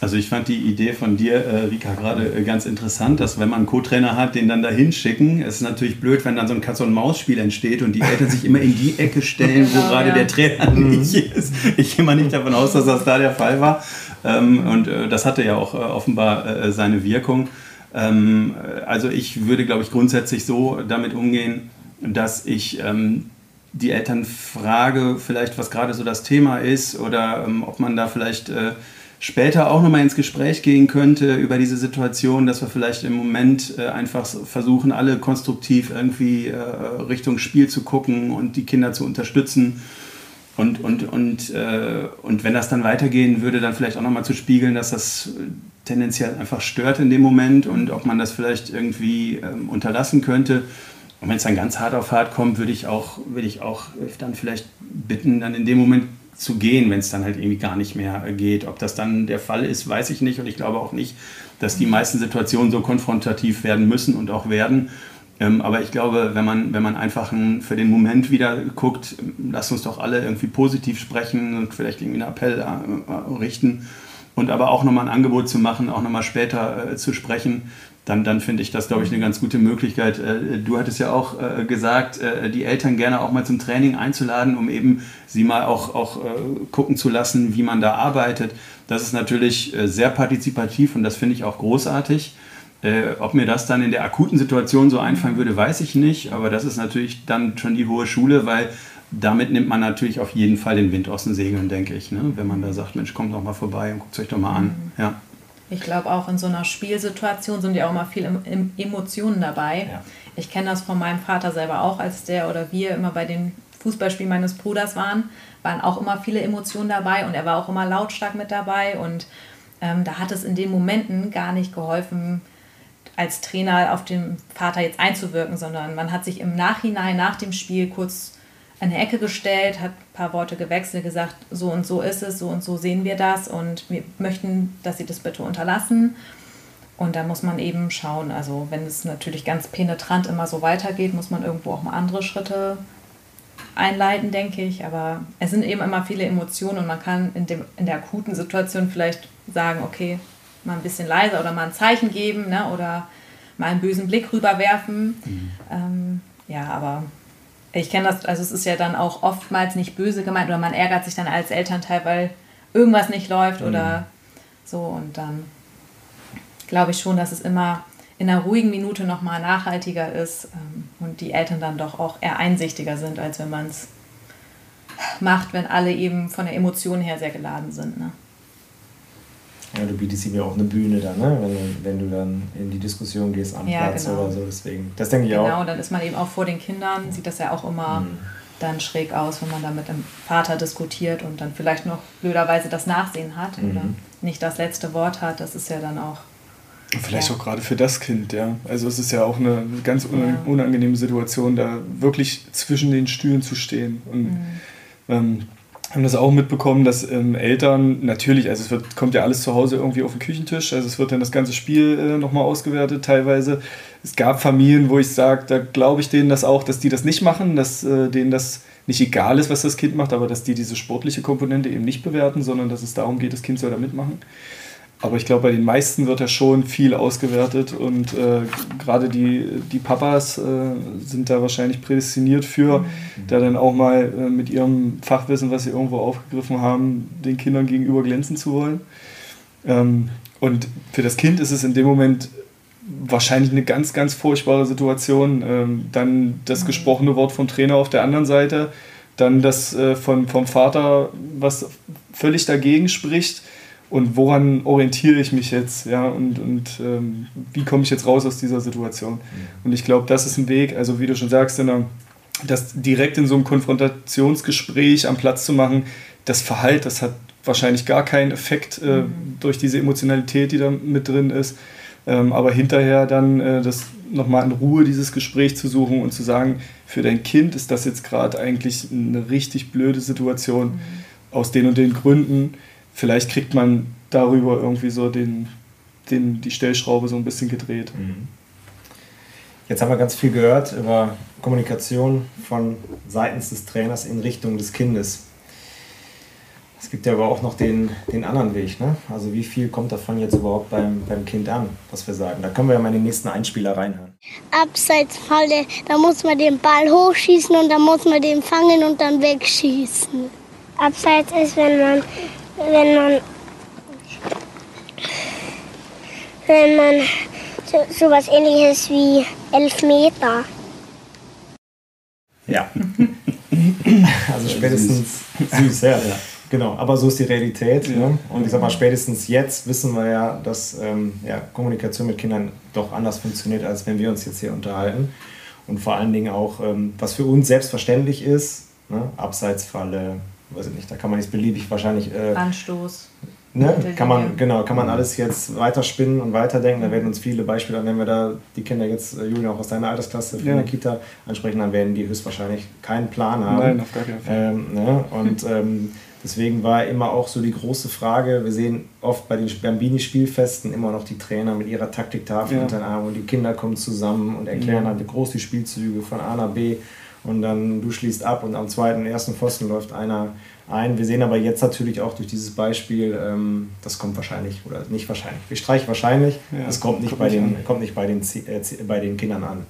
Also ich fand die Idee von dir, äh, Rika, gerade äh, ganz interessant, dass wenn man einen Co-Trainer hat, den dann da hinschicken, es ist natürlich blöd, wenn dann so ein Katz-und-Maus-Spiel entsteht und die Eltern sich immer in die Ecke stellen, wo *laughs* Genau, gerade ja. der Trainer nicht ist. Ich gehe mal nicht davon aus, dass das da der Fall war. Ähm, und äh, das hatte ja auch äh, offenbar äh, seine Wirkung. Ähm, äh, also ich würde, glaube ich, grundsätzlich so damit umgehen, dass ich ähm, die Eltern frage, vielleicht was gerade so das Thema ist oder ähm, ob man da vielleicht äh, später auch nochmal ins Gespräch gehen könnte über diese Situation, dass wir vielleicht im Moment äh, einfach versuchen, alle konstruktiv irgendwie äh, Richtung Spiel zu gucken und die Kinder zu unterstützen. Und, und, und, äh, und wenn das dann weitergehen würde, dann vielleicht auch nochmal zu spiegeln, dass das tendenziell einfach stört in dem Moment und ob man das vielleicht irgendwie ähm, unterlassen könnte. Und wenn es dann ganz hart auf hart kommt, würde ich auch, würde ich auch äh, dann vielleicht bitten, dann in dem Moment zu gehen, wenn es dann halt irgendwie gar nicht mehr geht. Ob das dann der Fall ist, weiß ich nicht. Und ich glaube auch nicht, dass die meisten Situationen so konfrontativ werden müssen und auch werden. Ähm, aber ich glaube, wenn man, wenn man einfach ein, für den Moment wieder guckt, lasst uns doch alle irgendwie positiv sprechen und vielleicht irgendwie einen Appell äh, äh, richten und aber auch nochmal ein Angebot zu machen, auch nochmal später zu sprechen, dann, dann finde ich das, glaube ich, eine ganz gute Möglichkeit. Äh, du hattest ja auch äh, gesagt, äh, die Eltern gerne auch mal zum Training einzuladen, um eben sie mal auch, auch gucken zu lassen, wie man da arbeitet. Das ist natürlich sehr partizipativ und das finde ich auch großartig. Ob mir das dann in der akuten Situation so einfallen würde, weiß ich nicht. Aber das ist natürlich dann schon die hohe Schule, weil damit nimmt man natürlich auf jeden Fall den Wind aus den Segeln, denke ich. Ne? Wenn man da sagt, Mensch, kommt doch mal vorbei und guckt es euch doch mal an. Ja. Ich glaube, auch in so einer Spielsituation sind ja auch immer viele Em- Em- Emotionen dabei. Ja. Ich kenne das von meinem Vater selber auch, als der oder wir immer bei den Fußballspielen meines Bruders waren, waren auch immer viele Emotionen dabei und er war auch immer lautstark mit dabei. Und ähm, da hat es in den Momenten gar nicht geholfen, als Trainer auf den Vater jetzt einzuwirken, sondern man hat sich im Nachhinein, nach dem Spiel kurz an eine Ecke gestellt, hat ein paar Worte gewechselt, gesagt, so und so ist es, so und so sehen wir das und wir möchten, dass Sie das bitte unterlassen. Und da muss man eben schauen, also wenn es natürlich ganz penetrant immer so weitergeht, muss man irgendwo auch mal andere Schritte einleiten, denke ich. Aber es sind eben immer viele Emotionen und man kann in, dem, in der akuten Situation vielleicht sagen, okay, mal ein bisschen leiser oder mal ein Zeichen geben ne, oder mal einen bösen Blick rüberwerfen. Ähm, ja, aber ich kenne das, also es ist ja dann auch oftmals nicht böse gemeint oder man ärgert sich dann als Elternteil, weil irgendwas nicht läuft oder so und dann glaube ich schon, dass es immer in einer ruhigen Minute nochmal nachhaltiger ist ähm, und die Eltern dann doch auch eher einsichtiger sind, als wenn man es macht, wenn alle eben von der Emotion her sehr geladen sind. Ne? Ja, du bietest ihm ja auch eine Bühne dann, ne? wenn, du, wenn du dann in die Diskussion gehst am ja, Platz genau. oder so. Deswegen, das denke ich genau, auch. Genau, dann ist man eben auch vor den Kindern, sieht das ja auch immer mhm. dann schräg aus, wenn man da mit dem Vater diskutiert und dann vielleicht noch blöderweise das Nachsehen hat mhm. oder nicht das letzte Wort hat. Das ist ja dann auch. Vielleicht ja. auch gerade für das Kind, ja. Also es ist ja auch eine ganz unangenehme Situation, da wirklich zwischen den Stühlen zu stehen. Und mhm. ähm, haben das auch mitbekommen, dass ähm, Eltern natürlich, also es wird, kommt ja alles zu Hause irgendwie auf den Küchentisch, also es wird dann das ganze Spiel äh, nochmal ausgewertet teilweise. Es gab Familien, wo ich sage, da glaube ich denen das auch, dass die das nicht machen, dass äh, denen das nicht egal ist, was das Kind macht, aber dass die diese sportliche Komponente eben nicht bewerten, sondern dass es darum geht, das Kind soll da mitmachen. Aber ich glaube, bei den meisten wird ja schon viel ausgewertet und äh, gerade die, die Papas äh, sind da wahrscheinlich prädestiniert für, mhm. da dann auch mal äh, mit ihrem Fachwissen, was sie irgendwo aufgegriffen haben, den Kindern gegenüber glänzen zu wollen. Ähm, und für das Kind ist es in dem Moment wahrscheinlich eine ganz, ganz furchtbare Situation. Ähm, dann das gesprochene Wort vom Trainer auf der anderen Seite, dann das äh, von, vom Vater, was völlig dagegen spricht und woran orientiere ich mich jetzt, ja, und, und ähm, wie komme ich jetzt raus aus dieser Situation. Und ich glaube, das ist ein Weg, also wie du schon sagst, in einer, das direkt in so einem Konfrontationsgespräch am Platz zu machen, das Verhalt, das hat wahrscheinlich gar keinen Effekt äh, mhm. durch diese Emotionalität, die da mit drin ist. Ähm, aber hinterher dann äh, das nochmal in Ruhe dieses Gespräch zu suchen und zu sagen, für dein Kind ist das jetzt gerade eigentlich eine richtig blöde Situation mhm. aus den und den Gründen vielleicht kriegt man darüber irgendwie so den, den, die Stellschraube so ein bisschen gedreht. Mhm. Jetzt haben wir ganz viel gehört über Kommunikation von seitens des Trainers in Richtung des Kindes. Es gibt ja aber auch noch den, den anderen Weg. Ne? Also wie viel kommt davon jetzt überhaupt beim, beim Kind an, was wir sagen? Da können wir ja mal in den nächsten Einspieler reinhören. Abseitsfalle, da muss man den Ball hochschießen und dann muss man den fangen und dann wegschießen. Abseits ist, wenn man wenn man wenn man so, so was ähnliches wie elf Meter. Ja. *laughs* also spätestens süß, ja. ja. Genau, aber so ist die Realität. Ja. Ne? Und ich sag mal, spätestens jetzt wissen wir ja, dass ähm, ja, Kommunikation mit Kindern doch anders funktioniert, als wenn wir uns jetzt hier unterhalten. Und vor allen Dingen auch, ähm, was für uns selbstverständlich ist, ne? Abseitsfalle, weiß ich nicht, da kann man jetzt beliebig wahrscheinlich. Äh, Anstoß. Ne? Kann man, genau, kann man alles jetzt weiterspinnen und weiterdenken. Da werden uns viele Beispiele, wenn wir da die Kinder jetzt, äh, Julian, auch aus deiner Altersklasse von ja. der Kita ansprechen, dann werden die höchstwahrscheinlich keinen Plan haben. Nein, auf gar keinen Fall. Ähm, ne? Und *laughs* ähm, deswegen war immer auch so die große Frage, wir sehen oft bei den Bambini-Spielfesten immer noch die Trainer mit ihrer Taktiktafel ja. unter den Armen und die Kinder kommen zusammen und erklären ja. halt groß die Spielzüge von A nach B und dann du schließt ab und am zweiten, ersten Pfosten läuft einer ein. Wir sehen aber jetzt natürlich auch durch dieses Beispiel, ähm, das kommt wahrscheinlich oder nicht wahrscheinlich. Wir streichen wahrscheinlich, ja, das kommt nicht, kommt bei, den, kommt nicht bei, den, äh, bei den Kindern an.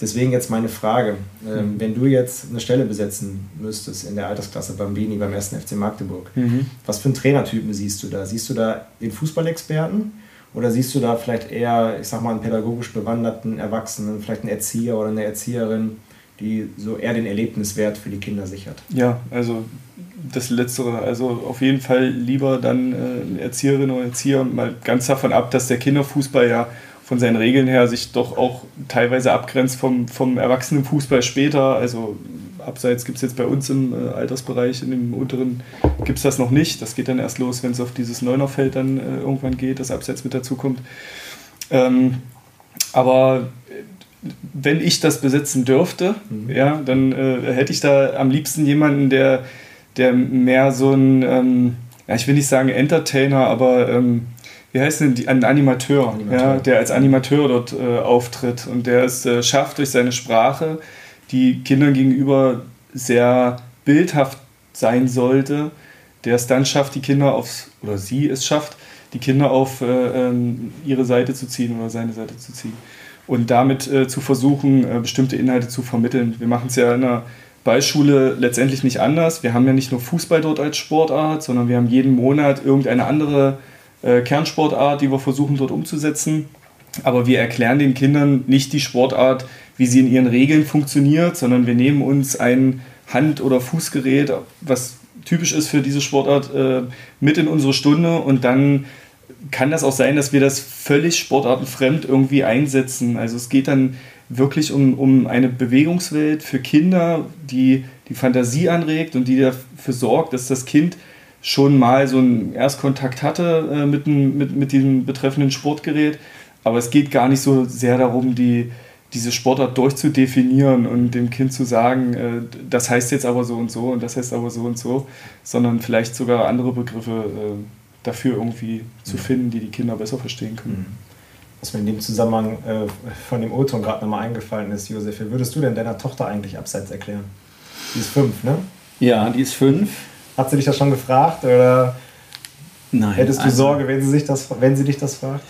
Deswegen jetzt meine Frage, ähm, mhm. wenn du jetzt eine Stelle besetzen müsstest in der Altersklasse Bambini beim 1. FC Magdeburg, mhm. was für einen Trainertypen siehst du da? Siehst du da den Fußballexperten oder siehst du da vielleicht eher, ich sag mal, einen pädagogisch bewanderten Erwachsenen, vielleicht einen Erzieher oder eine Erzieherin, die so eher den Erlebniswert für die Kinder sichert. Ja, also das Letztere. Also auf jeden Fall lieber dann äh, Erzieherin oder Erzieher, mal ganz davon ab, dass der Kinderfußball ja von seinen Regeln her sich doch auch teilweise abgrenzt vom, vom Erwachsenenfußball später. Also abseits gibt es jetzt bei uns im äh, Altersbereich, in dem unteren gibt es das noch nicht. Das geht dann erst los, wenn es auf dieses Neunerfeld dann äh, irgendwann geht, das Abseits mit dazukommt. Ähm, aber wenn ich das besitzen dürfte, mhm. ja, dann äh, hätte ich da am liebsten jemanden, der, der mehr so ein, ähm, ja, ich will nicht sagen Entertainer, aber ähm, wie heißt denn die, ein Animateur, Animateur. Ja, der als Animateur dort äh, auftritt und der es äh, schafft durch seine Sprache, die Kindern gegenüber sehr bildhaft sein sollte, der es dann schafft, die Kinder aufs, oder sie es schafft, die Kinder auf äh, ähm, ihre Seite zu ziehen oder seine Seite zu ziehen und damit äh, zu versuchen, äh, bestimmte Inhalte zu vermitteln. Wir machen es ja in der Ballschule letztendlich nicht anders. Wir haben ja nicht nur Fußball dort als Sportart, sondern wir haben jeden Monat irgendeine andere äh, Kernsportart, die wir versuchen dort umzusetzen. Aber wir erklären den Kindern nicht die Sportart, wie sie in ihren Regeln funktioniert, sondern wir nehmen uns einen Hand- oder Fußgerät, was typisch ist für diese Sportart, äh, mit in unsere Stunde und dann kann das auch sein, dass wir das völlig sportartenfremd irgendwie einsetzen. Also es geht dann wirklich um, um eine Bewegungswelt für Kinder, die die Fantasie anregt und die dafür sorgt, dass das Kind schon mal so einen Erstkontakt hatte äh, mit, mit, mit diesem betreffenden Sportgerät. Aber es geht gar nicht so sehr darum, die, diese Sportart durchzudefinieren und dem Kind zu sagen, äh, das heißt jetzt aber so und so und das heißt aber so und so, sondern vielleicht sogar andere Begriffe äh, dafür irgendwie zu mhm. finden, die die Kinder besser verstehen können. Mhm. Was mir in dem Zusammenhang äh, von dem O-Ton gerade nochmal eingefallen ist, Josef, wie würdest du denn deiner Tochter eigentlich abseits erklären? Die ist fünf, ne? Ja, die ist fünf. Hat sie dich das schon gefragt oder Nein, hättest du also, Sorge, wenn sie, sich das, wenn sie dich das fragt?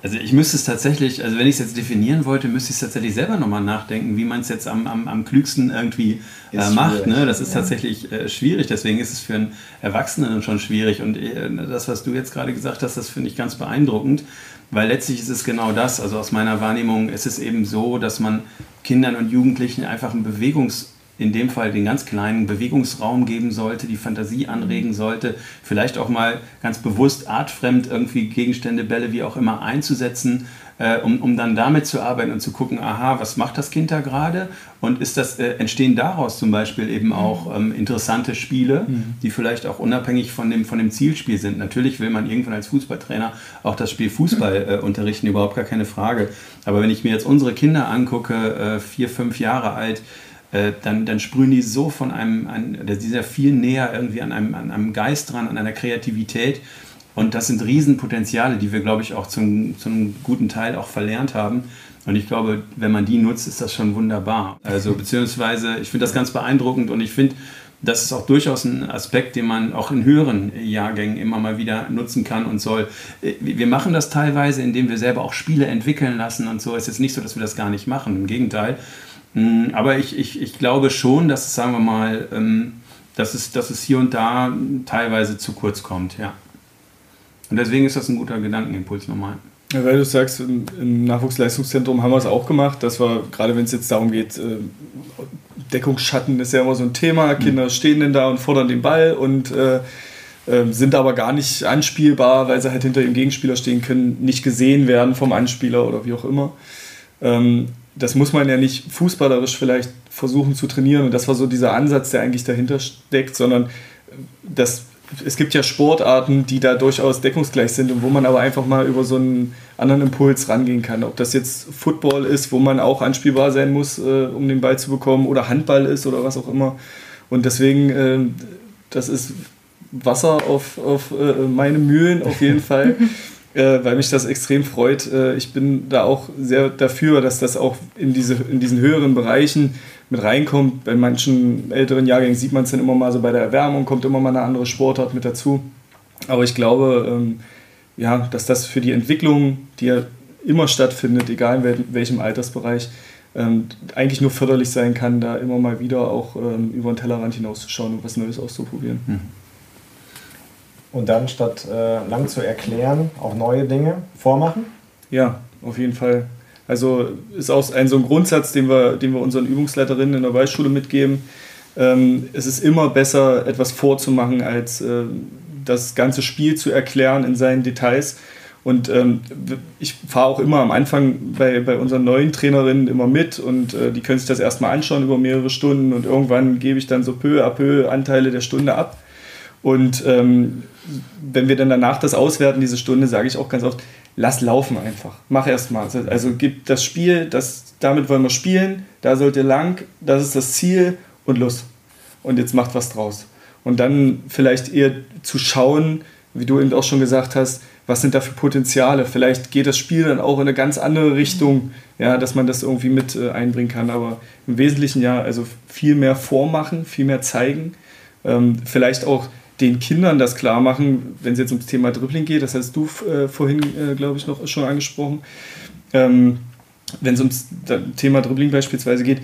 Also ich müsste es tatsächlich, also wenn ich es jetzt definieren wollte, müsste ich es tatsächlich selber nochmal nachdenken, wie man es jetzt am, am, am klügsten irgendwie äh, macht. Ne? Das ist ja. tatsächlich äh, schwierig, deswegen ist es für einen Erwachsenen schon schwierig. Und äh, das, was du jetzt gerade gesagt hast, das finde ich ganz beeindruckend, weil letztlich ist es genau das. Also aus meiner Wahrnehmung ist es eben so, dass man Kindern und Jugendlichen einfach einen Bewegungs- in dem Fall den ganz kleinen Bewegungsraum geben sollte, die Fantasie anregen sollte, vielleicht auch mal ganz bewusst artfremd irgendwie Gegenstände, Bälle, wie auch immer einzusetzen, äh, um, um dann damit zu arbeiten und zu gucken, aha, was macht das Kind da gerade? Und ist das, äh, entstehen daraus zum Beispiel eben auch ähm, interessante Spiele, mhm. die vielleicht auch unabhängig von dem, von dem Zielspiel sind. Natürlich will man irgendwann als Fußballtrainer auch das Spiel Fußball *laughs* äh, unterrichten, überhaupt gar keine Frage. Aber wenn ich mir jetzt unsere Kinder angucke, äh, vier, fünf Jahre alt, äh, dann, dann sprühen die so von einem, an, die sind ja viel näher irgendwie an einem, an einem Geist dran, an einer Kreativität. Und das sind Riesenpotenziale, die wir, glaube ich, auch zum, zum guten Teil auch verlernt haben. Und ich glaube, wenn man die nutzt, ist das schon wunderbar. Also beziehungsweise, ich finde das ganz beeindruckend und ich finde, das ist auch durchaus ein Aspekt, den man auch in höheren Jahrgängen immer mal wieder nutzen kann und soll. Äh, wir machen das teilweise, indem wir selber auch Spiele entwickeln lassen und so. Es ist jetzt nicht so, dass wir das gar nicht machen. Im Gegenteil, aber ich, ich, ich glaube schon, dass es, sagen wir mal, ähm, dass es, dass es hier und da teilweise zu kurz kommt, ja. Und deswegen ist das ein guter Gedankenimpuls nochmal. Ja, weil du sagst, im, Nachwuchsleistungszentrum haben wir es auch gemacht, dass wir, gerade wenn es jetzt darum geht, äh, Deckungsschatten ist ja immer so ein Thema, mhm. Kinder stehen denn da und fordern den Ball und äh, äh, sind aber gar nicht anspielbar, weil sie halt hinter dem Gegenspieler stehen können, nicht gesehen werden vom Anspieler oder wie auch immer. Das muss man ja nicht fußballerisch vielleicht versuchen zu trainieren. Und das war so dieser Ansatz, der eigentlich dahinter steckt, sondern das, es gibt ja Sportarten, die da durchaus deckungsgleich sind und wo man aber einfach mal über so einen anderen Impuls rangehen kann. Ob das jetzt Football ist, wo man auch anspielbar sein muss, äh, um den Ball zu bekommen, oder Handball ist oder was auch immer. Und deswegen, äh, das ist Wasser auf, auf äh, meine Mühlen auf jeden Fall. *laughs* äh, weil mich das extrem freut. Äh, ich bin da auch sehr dafür, dass das auch in, diese, in diesen höheren Bereichen mit reinkommt. Bei manchen älteren Jahrgängen sieht man es dann immer mal so bei der Erwärmung, kommt immer mal eine andere Sportart mit dazu. Aber ich glaube, ähm, ja, dass das für die Entwicklung, die ja immer stattfindet, egal in welchem Altersbereich, ähm, eigentlich nur förderlich sein kann, da immer mal wieder auch ähm, über den Tellerrand hinauszuschauen und was Neues auszuprobieren. Mhm und dann statt äh, lang zu erklären, auch neue Dinge vormachen? Ja, auf jeden Fall. Also ist auch ein so ein Grundsatz, den wir, den wir unseren Übungsleiterinnen in der Beispielschule mitgeben. Ähm, es ist immer besser, etwas vorzumachen, als äh, das ganze Spiel zu erklären in seinen Details. Und ähm, ich fahre auch immer am Anfang bei, bei unseren neuen Trainerinnen immer mit und äh, die können sich das erstmal anschauen über mehrere Stunden und irgendwann gebe ich dann so peu à peu Anteile der Stunde ab. Und ähm, wenn wir dann danach das auswerten, diese Stunde, sage ich auch ganz oft, lass laufen einfach. Mach erst mal. Also gib das Spiel, das, damit wollen wir spielen, da sollt ihr lang, das ist das Ziel und los. Und jetzt macht was draus. Und dann vielleicht eher zu schauen, wie du eben auch schon gesagt hast, was sind da für Potenziale? Vielleicht geht das Spiel dann auch in eine ganz andere Richtung, ja, dass man das irgendwie mit äh, einbringen kann. Aber im Wesentlichen ja, also viel mehr vormachen, viel mehr zeigen. Ähm, vielleicht auch den Kindern das klar machen, wenn es jetzt ums Thema Dribbling geht, das hast du äh, vorhin, äh, glaube ich, noch schon angesprochen, ähm, wenn es ums Thema Dribbling beispielsweise geht,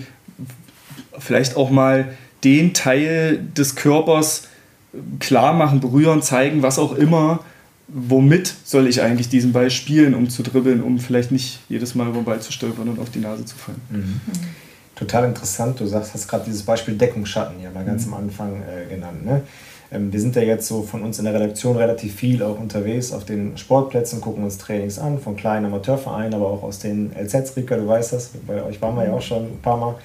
vielleicht auch mal den Teil des Körpers klar machen, berühren, zeigen, was auch immer, womit soll ich eigentlich diesen Ball spielen, um zu dribbeln, um vielleicht nicht jedes Mal über den Ball zu stolpern und auf die Nase zu fallen. Mhm. total interessant. Du sagst, hast gerade dieses Beispiel Deckungsschatten ja mal ganz mhm. am Anfang äh, genannt. Ne? Ähm, wir sind ja jetzt so von uns in der Redaktion relativ viel auch unterwegs auf den Sportplätzen, gucken uns Trainings an, von kleinen Amateurvereinen, aber auch aus den LZs, Rika, du weißt das, bei euch waren wir ja auch schon ein paar Mal.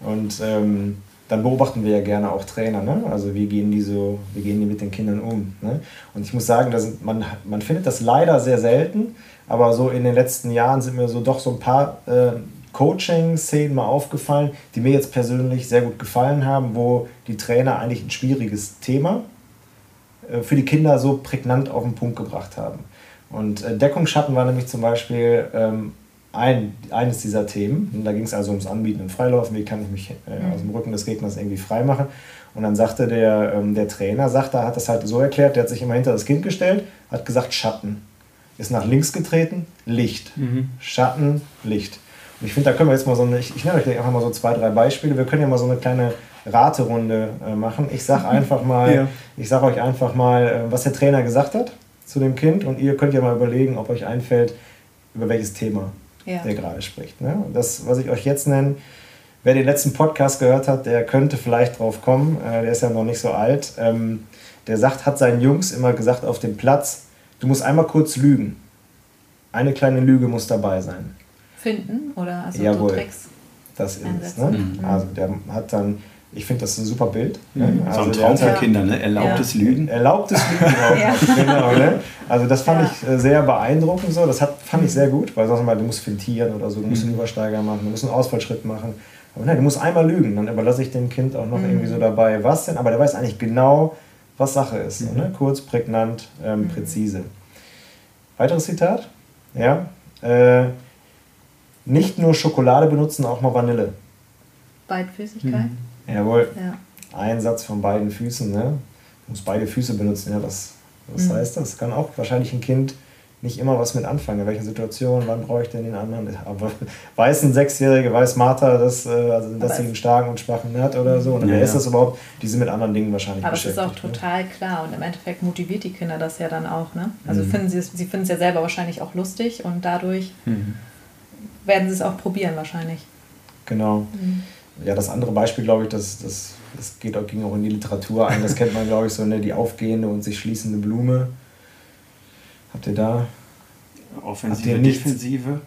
Und ähm, dann beobachten wir ja gerne auch Trainer. Ne? Also wie gehen die so, wie gehen die mit den Kindern um? Ne? Und ich muss sagen, dass man, man findet das leider sehr selten, aber so in den letzten Jahren sind mir so doch so ein paar äh, Coaching-Szenen mal aufgefallen, die mir jetzt persönlich sehr gut gefallen haben, wo die Trainer eigentlich ein schwieriges Thema äh, für die Kinder so prägnant auf den Punkt gebracht haben. Und äh, Deckungsschatten war nämlich zum Beispiel ähm, ein, eines dieser Themen. Und da ging es also ums Anbieten im Freilaufen, wie kann ich mich äh, aus dem Rücken des Gegners irgendwie frei machen. Und dann sagte der, ähm, der Trainer, sagte, hat das halt so erklärt, der hat sich immer hinter das Kind gestellt, hat gesagt Schatten. Ist nach links getreten, Licht. Mhm. Schatten, Licht. Und ich finde, da können wir jetzt mal so eine, ich, ich nenne euch einfach mal so zwei, drei Beispiele. Wir können ja mal so eine kleine Raterunde äh, machen. Ich sage einfach mal, ja. ich sage euch einfach mal, äh, was der Trainer gesagt hat zu dem Kind und ihr könnt ja mal überlegen, ob euch einfällt, über welches Thema ja. der gerade spricht. Ne? Und das, was ich euch jetzt nenne, wer den letzten Podcast gehört hat, der könnte vielleicht drauf kommen. Äh, der ist ja noch nicht so alt. Ähm, der sagt, hat seinen Jungs immer gesagt auf dem Platz, du musst einmal kurz lügen. Eine kleine Lüge muss dabei sein finden oder also Jawohl, so Tricks das ist es. Ne? Mhm. Also der hat dann, ich finde das ein super Bild. Ne? Mhm. Also so ein Traum für Kinder, ne? erlaubtes ja. Lügen. Erlaubtes Lügen *laughs* auch. ja. genau, ne? Also das fand ja. ich äh, sehr beeindruckend so. Das hat, fand ich sehr gut, weil sonst mal, du musst fintieren oder so, du musst mhm. einen Übersteiger machen, du musst einen Ausfallschritt machen. Aber nein, du musst einmal lügen, dann überlasse ich dem Kind auch noch mhm. irgendwie so dabei, was denn, aber der weiß eigentlich genau, was Sache ist. So, ne? Mhm. Kurz, prägnant, ähm, mhm. präzise. Weiteres Zitat? Ja. Äh, nicht nur Schokolade benutzen, auch mal Vanille. Beidfüßigkeit? Mhm. Jawohl. Ja. Ein Satz von beiden Füßen, ne? Du musst beide Füße benutzen, ja, was, was mhm. heißt das? Kann auch wahrscheinlich ein Kind nicht immer was mit anfangen. In welchen Situationen, wann brauche ich denn den anderen? Aber *laughs* weiß ein Sechsjährige, weiß Martha, dass, äh, also, dass sie einen starken und schwachen Nerd oder so? Und ja, wer ist das überhaupt? Die sind mit anderen Dingen wahrscheinlich Aber es ist auch ne? total ne? klar und im Endeffekt motiviert die Kinder das ja dann auch. Ne? Also mhm. finden sie, sie finden es ja selber wahrscheinlich auch lustig und dadurch mhm werden sie es auch probieren wahrscheinlich. Genau. Mhm. Ja, das andere Beispiel, glaube ich, das, das, das geht auch, ging auch in die Literatur ein. Das kennt man, glaube ich, so ne, die aufgehende und sich schließende Blume. Habt ihr da? Offensive, Habt ihr Defensive.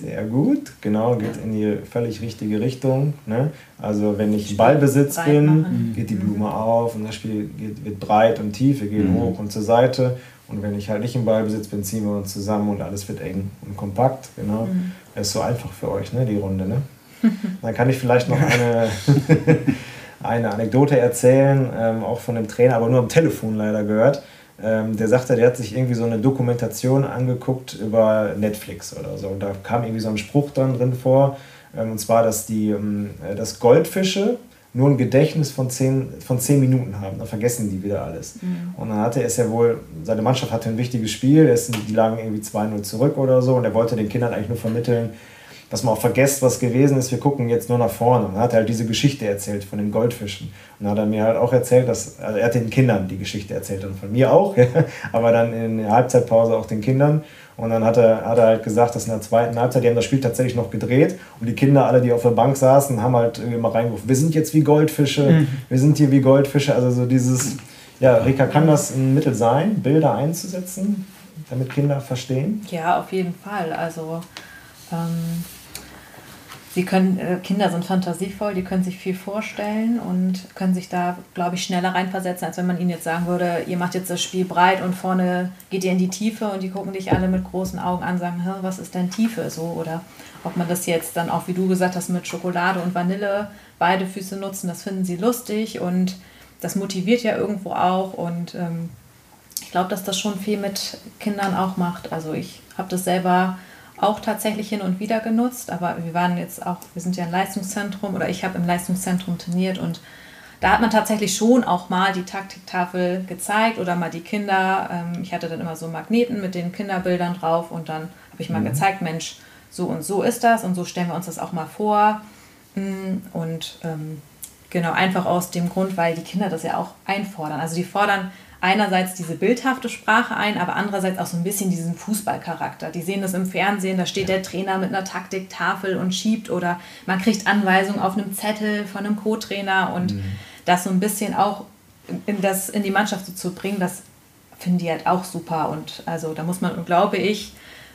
Sehr gut, genau, geht in die völlig richtige Richtung. Ne? Also wenn ich Ballbesitz bin, machen. geht die mhm. Blume auf und das Spiel geht, wird breit und tief, wir gehen mhm. hoch und zur Seite. Und wenn ich halt nicht im Ballbesitz bin, ziehen wir uns zusammen und alles wird eng und kompakt. Genau. Mhm. Ist so einfach für euch, ne, die Runde. Ne? *laughs* Dann kann ich vielleicht noch eine, *laughs* eine Anekdote erzählen, ähm, auch von dem Trainer, aber nur am Telefon leider gehört. Ähm, der sagte, der hat sich irgendwie so eine Dokumentation angeguckt über Netflix oder so. Und da kam irgendwie so ein Spruch dann drin vor. Ähm, und zwar, dass die ähm, dass Goldfische nur ein Gedächtnis von zehn, von zehn Minuten haben. Dann vergessen die wieder alles. Mhm. Und dann hatte er es ja wohl, seine Mannschaft hatte ein wichtiges Spiel, die lagen irgendwie 2-0 zurück oder so und er wollte den Kindern eigentlich nur vermitteln, dass man auch vergesst, was gewesen ist, wir gucken jetzt nur nach vorne. Und dann hat er halt diese Geschichte erzählt von den Goldfischen. Und dann hat er mir halt auch erzählt, dass, also er hat den Kindern die Geschichte erzählt und von mir auch, *laughs* aber dann in der Halbzeitpause auch den Kindern. Und dann hat er, hat er halt gesagt, dass in der zweiten Halbzeit, die haben das Spiel tatsächlich noch gedreht und die Kinder, alle, die auf der Bank saßen, haben halt immer reingerufen, wir sind jetzt wie Goldfische, mhm. wir sind hier wie Goldfische. Also so dieses, ja, Rika, kann das ein Mittel sein, Bilder einzusetzen, damit Kinder verstehen? Ja, auf jeden Fall. Also ähm, sie können, äh, Kinder sind fantasievoll, die können sich viel vorstellen und können sich da, glaube ich, schneller reinversetzen, als wenn man ihnen jetzt sagen würde, ihr macht jetzt das Spiel breit und vorne geht ihr in die Tiefe und die gucken dich alle mit großen Augen an und sagen, was ist denn Tiefe so? Oder ob man das jetzt dann auch, wie du gesagt hast, mit Schokolade und Vanille beide Füße nutzen, das finden sie lustig und das motiviert ja irgendwo auch und ähm, ich glaube, dass das schon viel mit Kindern auch macht. Also ich habe das selber auch tatsächlich hin und wieder genutzt, aber wir waren jetzt auch, wir sind ja ein Leistungszentrum oder ich habe im Leistungszentrum trainiert und da hat man tatsächlich schon auch mal die Taktiktafel gezeigt oder mal die Kinder. Ähm, ich hatte dann immer so Magneten mit den Kinderbildern drauf und dann habe ich mal mhm. gezeigt, Mensch, so und so ist das und so stellen wir uns das auch mal vor. Mm, und ähm, Genau, einfach aus dem Grund, weil die Kinder das ja auch einfordern. Also die fordern einerseits diese bildhafte Sprache ein, aber andererseits auch so ein bisschen diesen Fußballcharakter. Die sehen das im Fernsehen, da steht der Trainer mit einer Taktiktafel und schiebt oder man kriegt Anweisungen auf einem Zettel von einem Co-Trainer und mhm. das so ein bisschen auch in, das, in die Mannschaft so zu bringen, das finden die halt auch super und also da muss man, glaube ich,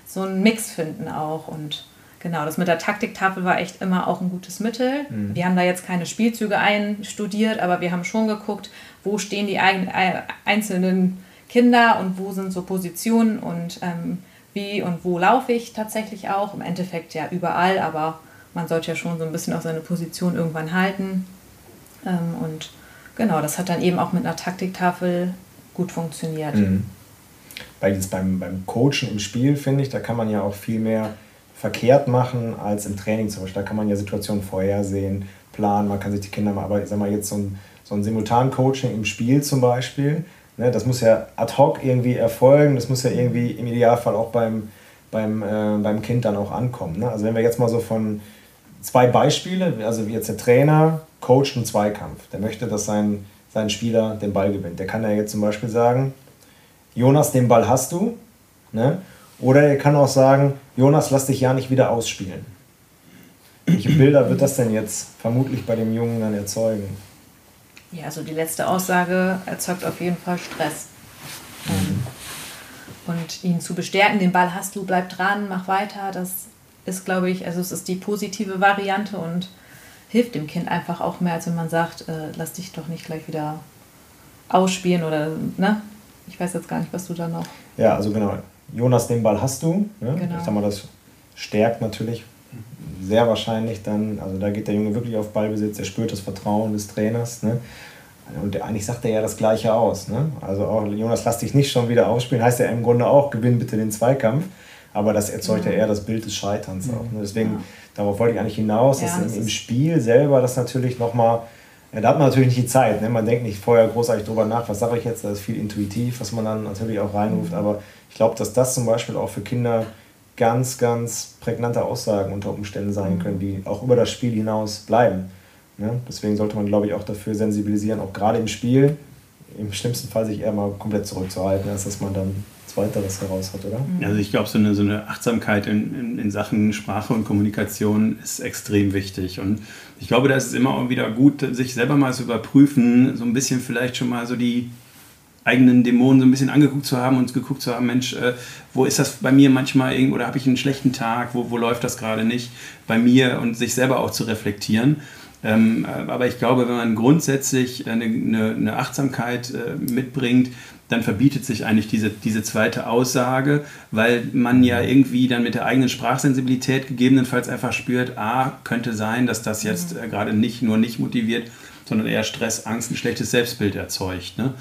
so einen Mix finden auch und Genau, das mit der Taktiktafel war echt immer auch ein gutes Mittel. Mhm. Wir haben da jetzt keine Spielzüge einstudiert, aber wir haben schon geguckt, wo stehen die äh, einzelnen Kinder und wo sind so Positionen und ähm, wie und wo laufe ich tatsächlich auch. Im Endeffekt ja überall, aber man sollte ja schon so ein bisschen auf seine Position irgendwann halten. Ähm, und genau, das hat dann eben auch mit einer Taktiktafel gut funktioniert. Mhm. Weil jetzt beim, beim Coachen im Spiel, finde ich, da kann man ja auch viel mehr verkehrt machen als im Training zum Beispiel. Da kann man ja Situationen vorhersehen, planen, man kann sich die Kinder mal, aber ich sag mal jetzt so ein, so ein Simultan-Coaching im Spiel zum Beispiel, ne, das muss ja ad hoc irgendwie erfolgen, das muss ja irgendwie im Idealfall auch beim, beim, äh, beim Kind dann auch ankommen. Ne? Also wenn wir jetzt mal so von zwei Beispiele, also wie jetzt der Trainer coacht einen Zweikampf, der möchte, dass sein, sein Spieler den Ball gewinnt. Der kann ja jetzt zum Beispiel sagen, Jonas, den Ball hast du, ne? Oder er kann auch sagen, Jonas, lass dich ja nicht wieder ausspielen. Welche Bilder wird das denn jetzt vermutlich bei dem Jungen dann erzeugen? Ja, also die letzte Aussage erzeugt auf jeden Fall Stress. Mhm. Und ihn zu bestärken, den Ball hast du, bleib dran, mach weiter, das ist, glaube ich, also es ist die positive Variante und hilft dem Kind einfach auch mehr, als wenn man sagt, äh, lass dich doch nicht gleich wieder ausspielen oder, ne? Ich weiß jetzt gar nicht, was du da noch. Ja, also genau. Jonas, den Ball hast du. Ne? Genau. Ich sag mal, das stärkt natürlich sehr wahrscheinlich dann, also da geht der Junge wirklich auf Ballbesitz, er spürt das Vertrauen des Trainers. Ne? Und eigentlich sagt er ja das Gleiche aus. Ne? Also auch Jonas, lass dich nicht schon wieder aufspielen, heißt ja im Grunde auch, gewinn bitte den Zweikampf. Aber das erzeugt ja, ja eher das Bild des Scheiterns auch. Ne? Deswegen, ja. darauf wollte ich eigentlich hinaus, dass ja, das im, im Spiel selber das natürlich nochmal ja, da hat man natürlich nicht die Zeit. Ne? Man denkt nicht vorher großartig drüber nach, was sage ich jetzt. Das ist viel intuitiv, was man dann natürlich auch reinruft. Mhm. Aber ich glaube, dass das zum Beispiel auch für Kinder ganz, ganz prägnante Aussagen unter Umständen sein mhm. können, die auch über das Spiel hinaus bleiben. Ne? Deswegen sollte man, glaube ich, auch dafür sensibilisieren, auch gerade im Spiel, im schlimmsten Fall sich eher mal komplett zurückzuhalten, als dass man dann Zweiteres heraus hat, oder? Also ich glaube, so eine, so eine Achtsamkeit in, in, in, Sachen Sprache und Kommunikation ist extrem wichtig. Und ich glaube, da ist es immer auch wieder gut, sich selber mal zu überprüfen, so ein bisschen vielleicht schon mal so die eigenen Dämonen so ein bisschen angeguckt zu haben und geguckt zu haben, Mensch, äh, wo ist das bei mir manchmal irgendwo, oder habe ich einen schlechten Tag, wo, wo läuft das gerade nicht bei mir und sich selber auch zu reflektieren. Ähm, aber ich glaube, wenn man grundsätzlich eine, eine, eine Achtsamkeit äh, mitbringt, dann verbietet sich eigentlich diese, diese zweite Aussage, weil man ja irgendwie dann mit der eigenen Sprachsensibilität gegebenenfalls einfach spürt, ah, könnte sein, dass das jetzt äh, gerade nicht nur nicht motiviert, sondern eher Stress, Angst, ein schlechtes Selbstbild erzeugt. Ne?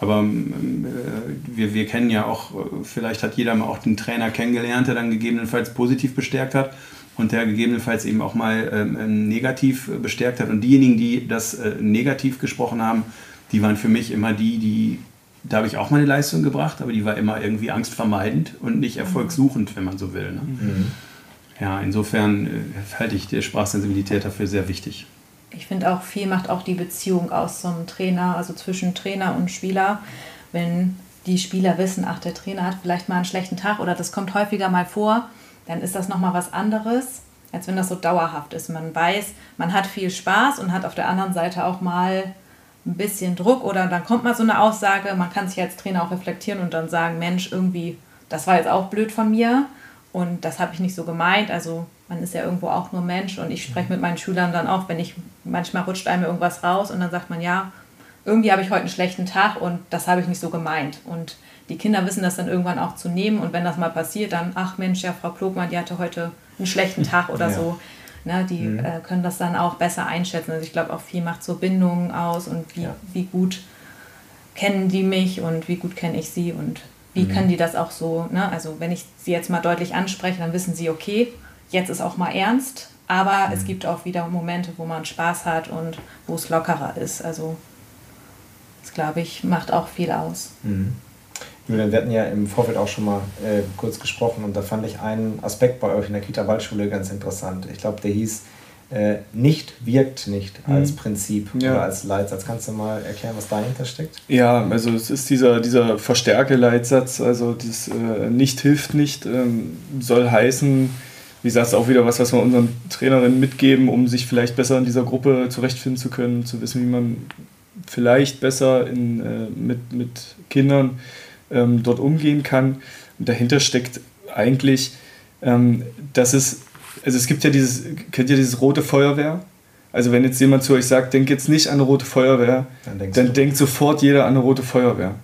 Aber ähm, äh, wir, wir kennen ja auch, äh, vielleicht hat jeder mal auch den Trainer kennengelernt, der dann gegebenenfalls positiv bestärkt hat und der gegebenenfalls eben auch mal ähm, ähm negativ bestärkt hat. Und diejenigen, die das äh, negativ gesprochen haben, die waren für mich immer die, die, da habe ich auch meine Leistung gebracht, aber die war immer irgendwie angstvermeidend und nicht erfolgssuchend, wenn man so will. Ne? Mhm. Ja, insofern äh, halte ich die Sprachsensibilität dafür sehr wichtig ich finde auch, viel macht auch die Beziehung aus zum Trainer, also zwischen Trainer und Spieler. Wenn die Spieler wissen, ach, der Trainer hat vielleicht mal einen schlechten Tag oder das kommt häufiger mal vor, dann ist das nochmal was anderes, als wenn das so dauerhaft ist. Man weiß, man hat viel Spaß und hat auf der anderen Seite auch mal ein bisschen Druck oder dann kommt mal so eine Aussage, man kann sich als Trainer auch reflektieren und dann sagen, Mensch, irgendwie, das war jetzt auch blöd von mir und das habe ich nicht so gemeint. Also man ist ja irgendwo auch nur Mensch und ich spreche mit meinen Schülern dann auch, wenn ich, manchmal rutscht einem irgendwas raus und dann sagt man, ja, irgendwie habe ich heute einen schlechten Tag und das habe ich nicht so gemeint. Und die Kinder wissen das dann irgendwann auch zu nehmen und wenn das mal passiert, dann, ach Mensch, ja, Frau Plogmann, die hatte heute einen schlechten Tag oder ja. so. Ne, die mhm. äh, können das dann auch besser einschätzen. Also ich glaube auch viel macht so Bindungen aus und wie, ja. wie gut kennen die mich und wie gut kenne ich sie und wie mhm. können die das auch so, ne? also wenn ich sie jetzt mal deutlich anspreche, dann wissen sie, okay, jetzt ist auch mal ernst, aber mhm. es gibt auch wieder Momente, wo man Spaß hat und wo es lockerer ist. Also das, glaube ich, macht auch viel aus. Mhm. Julian, wir hatten ja im Vorfeld auch schon mal äh, kurz gesprochen und da fand ich einen Aspekt bei euch in der Kita Waldschule ganz interessant. Ich glaube, der hieß äh, nicht wirkt nicht Mhm. als Prinzip Ja. oder als Leitsatz. Kannst du mal erklären, was dahinter steckt? Ja, also es ist dieser, dieser Verstärke-Leitsatz, also das äh, nicht hilft nicht, ähm, soll heißen, wie gesagt, auch wieder was, was wir unseren Trainerinnen mitgeben, um sich vielleicht besser in dieser Gruppe zurechtfinden zu können, zu wissen, wie man vielleicht besser in, äh, mit, mit Kindern ähm, dort umgehen kann. Und dahinter steckt eigentlich, ähm, dass es, also es gibt ja dieses, kennt ihr dieses rote Feuerwehr? Also wenn jetzt jemand zu euch sagt, denk jetzt nicht an eine rote Feuerwehr, Dann dann denkt sofort jeder an eine rote Feuerwehr.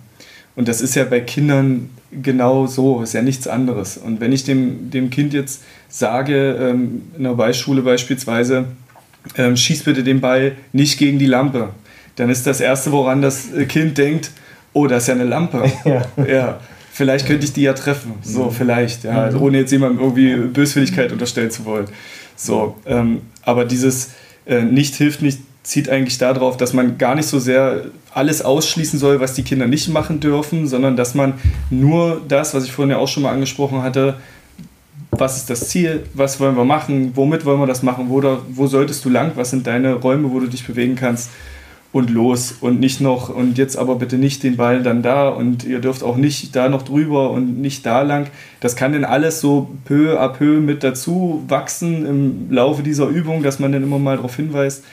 Und das ist ja bei Kindern genau so, ist ja nichts anderes. Und wenn ich dem, dem Kind jetzt sage, ähm, in der Beischule beispielsweise, ähm, schieß bitte den Ball nicht gegen die Lampe, dann ist das Erste, woran das äh, Kind denkt, oh, das ist ja eine Lampe. *laughs* Ja. ja. Vielleicht könnte ich die ja treffen. So, vielleicht. Ja, also ohne jetzt jemandem irgendwie Böswilligkeit unterstellen zu wollen. So, ähm, aber dieses äh, nicht hilft nicht zieht eigentlich darauf, dass man gar nicht so sehr alles ausschließen soll, was die Kinder nicht machen dürfen, sondern dass man nur das, was ich vorhin ja auch schon mal angesprochen hatte, was ist das Ziel, was wollen wir machen, womit wollen wir das machen, wo, da, wo solltest du lang, was sind deine Räume, wo du dich bewegen kannst und los und nicht noch und jetzt aber bitte nicht den Ball dann da und ihr dürft auch nicht da noch drüber und nicht da lang. Das kann denn alles so peu à peu mit dazu wachsen im Laufe dieser Übung, dass man dann immer mal darauf hinweist.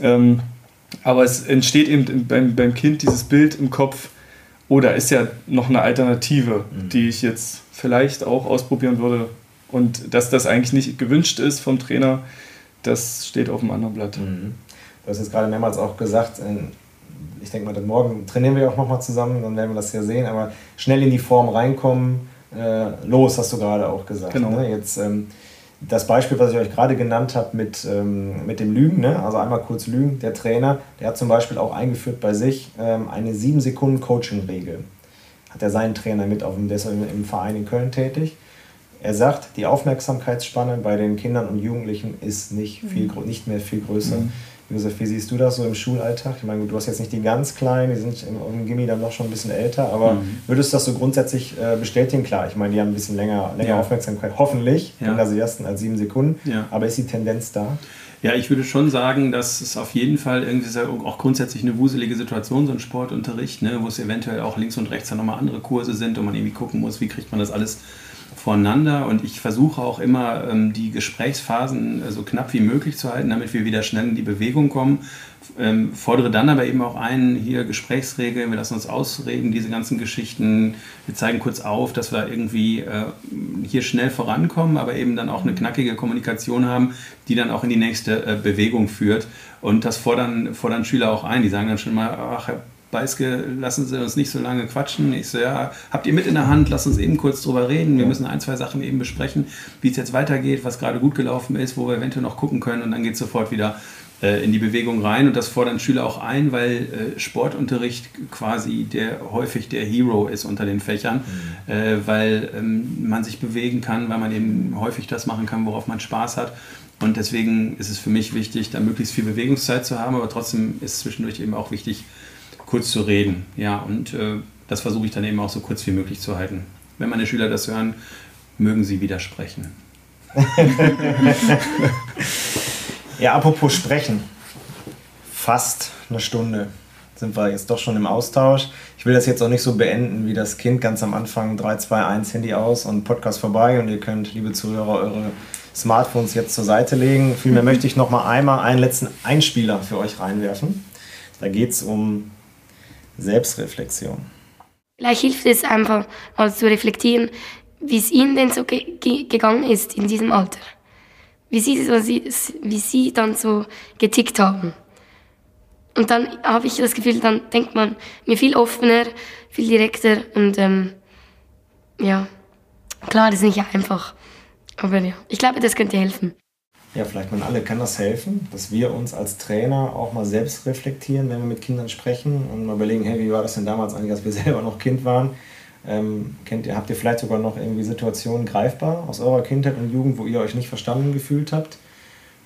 Ähm, aber es entsteht eben beim, beim Kind dieses Bild im Kopf, oh, da ist ja noch eine Alternative, die ich jetzt vielleicht auch ausprobieren würde. Und dass das eigentlich nicht gewünscht ist vom Trainer, das steht auf dem anderen Blatt. Mhm. Du hast jetzt gerade mehrmals auch gesagt, ich denke mal, dann morgen trainieren wir auch nochmal zusammen, dann werden wir das ja sehen, aber schnell in die Form reinkommen, äh, los, hast du gerade auch gesagt. Genau. Ne? Jetzt ähm, das Beispiel, was ich euch gerade genannt habe mit, ähm, mit dem Lügen, ne? also einmal kurz Lügen, der Trainer, der hat zum Beispiel auch eingeführt bei sich ähm, eine 7 Sekunden Coaching-Regel. Hat er seinen Trainer mit auf dem, der ist im, Verein in Köln tätig. Er sagt, die Aufmerksamkeitsspanne bei den Kindern und Jugendlichen ist nicht, viel, grö- nicht mehr viel größer. Mhm. Josef, wie siehst du das so im Schulalltag? Ich meine, du hast jetzt nicht die ganz Kleinen, die sind im, im Gimmi dann noch schon ein bisschen älter, aber Mhm. würdest du das so grundsätzlich äh, bestätigen? Klar, ich meine, die haben ein bisschen länger, länger Ja. Aufmerksamkeit, hoffentlich, Ja. sie ersten als sieben Sekunden, Ja. aber ist die Tendenz da? Ja, ich würde schon sagen, dass es auf jeden Fall irgendwie auch grundsätzlich eine wuselige Situation, so ein Sportunterricht, ne, wo es eventuell auch links und rechts dann nochmal andere Kurse sind und man irgendwie gucken muss, wie kriegt man das alles voneinander. Und ich versuche auch immer, ähm, die Gesprächsphasen äh, so knapp wie möglich zu halten, damit wir wieder schnell in die Bewegung kommen. Ähm, fordere dann aber eben auch ein, hier Gesprächsregeln, wir lassen uns ausreden, diese ganzen Geschichten. Wir zeigen kurz auf, dass wir irgendwie äh, hier schnell vorankommen, aber eben dann auch eine knackige Kommunikation haben, die dann auch in die nächste äh, Bewegung führt. Und das fordern, fordern Schüler auch ein. Die sagen dann schon mal, ach, Herr Beiske, lassen Sie uns nicht so lange quatschen. Ich so, ja, habt ihr mit in der Hand, lasst uns eben kurz drüber reden. Wir müssen ein, zwei Sachen eben besprechen, wie es jetzt weitergeht, was gerade gut gelaufen ist, wo wir eventuell noch gucken können und dann geht es sofort wieder äh, in die Bewegung rein. Und das fordern Schüler auch ein, weil äh, Sportunterricht quasi der häufig der Hero ist unter den Fächern, äh, weil ähm, man sich bewegen kann, weil man eben häufig das machen kann, worauf man Spaß hat. Und deswegen ist es für mich wichtig, da möglichst viel Bewegungszeit zu haben, aber trotzdem ist zwischendurch eben auch wichtig, kurz zu reden. Ja, und äh, das versuche ich dann eben auch so kurz wie möglich zu halten. Wenn meine Schüler das hören, mögen sie widersprechen. *laughs* Ja, apropos sprechen. Fast eine Stunde sind wir jetzt doch schon im Austausch. Ich will das jetzt auch nicht so beenden wie das Kind ganz am Anfang 3, 2, 1 Handy aus und Podcast vorbei und ihr könnt, liebe Zuhörer, eure Smartphones jetzt zur Seite legen. Vielmehr möchte ich noch mal einmal einen letzten Einspieler für euch reinwerfen. Da geht es um Selbstreflexion. Vielleicht hilft es einfach mal zu reflektieren, wie es ihnen denn so ge ge gegangen ist in diesem Alter. Wie sie, so, wie sie dann so getickt haben. Und dann habe ich das Gefühl, dann denkt man mir viel offener, viel direkter und ähm, ja, klar, das ist nicht einfach. Aber ja, ich glaube, das könnte helfen. Ja, vielleicht man alle kann das helfen, dass wir uns als Trainer auch mal selbst reflektieren, wenn wir mit Kindern sprechen und mal überlegen, hey, wie war das denn damals eigentlich, als wir *laughs* selber noch Kind waren? Ähm, kennt ihr, habt ihr vielleicht sogar noch irgendwie Situationen greifbar aus eurer Kindheit und Jugend, wo ihr euch nicht verstanden gefühlt habt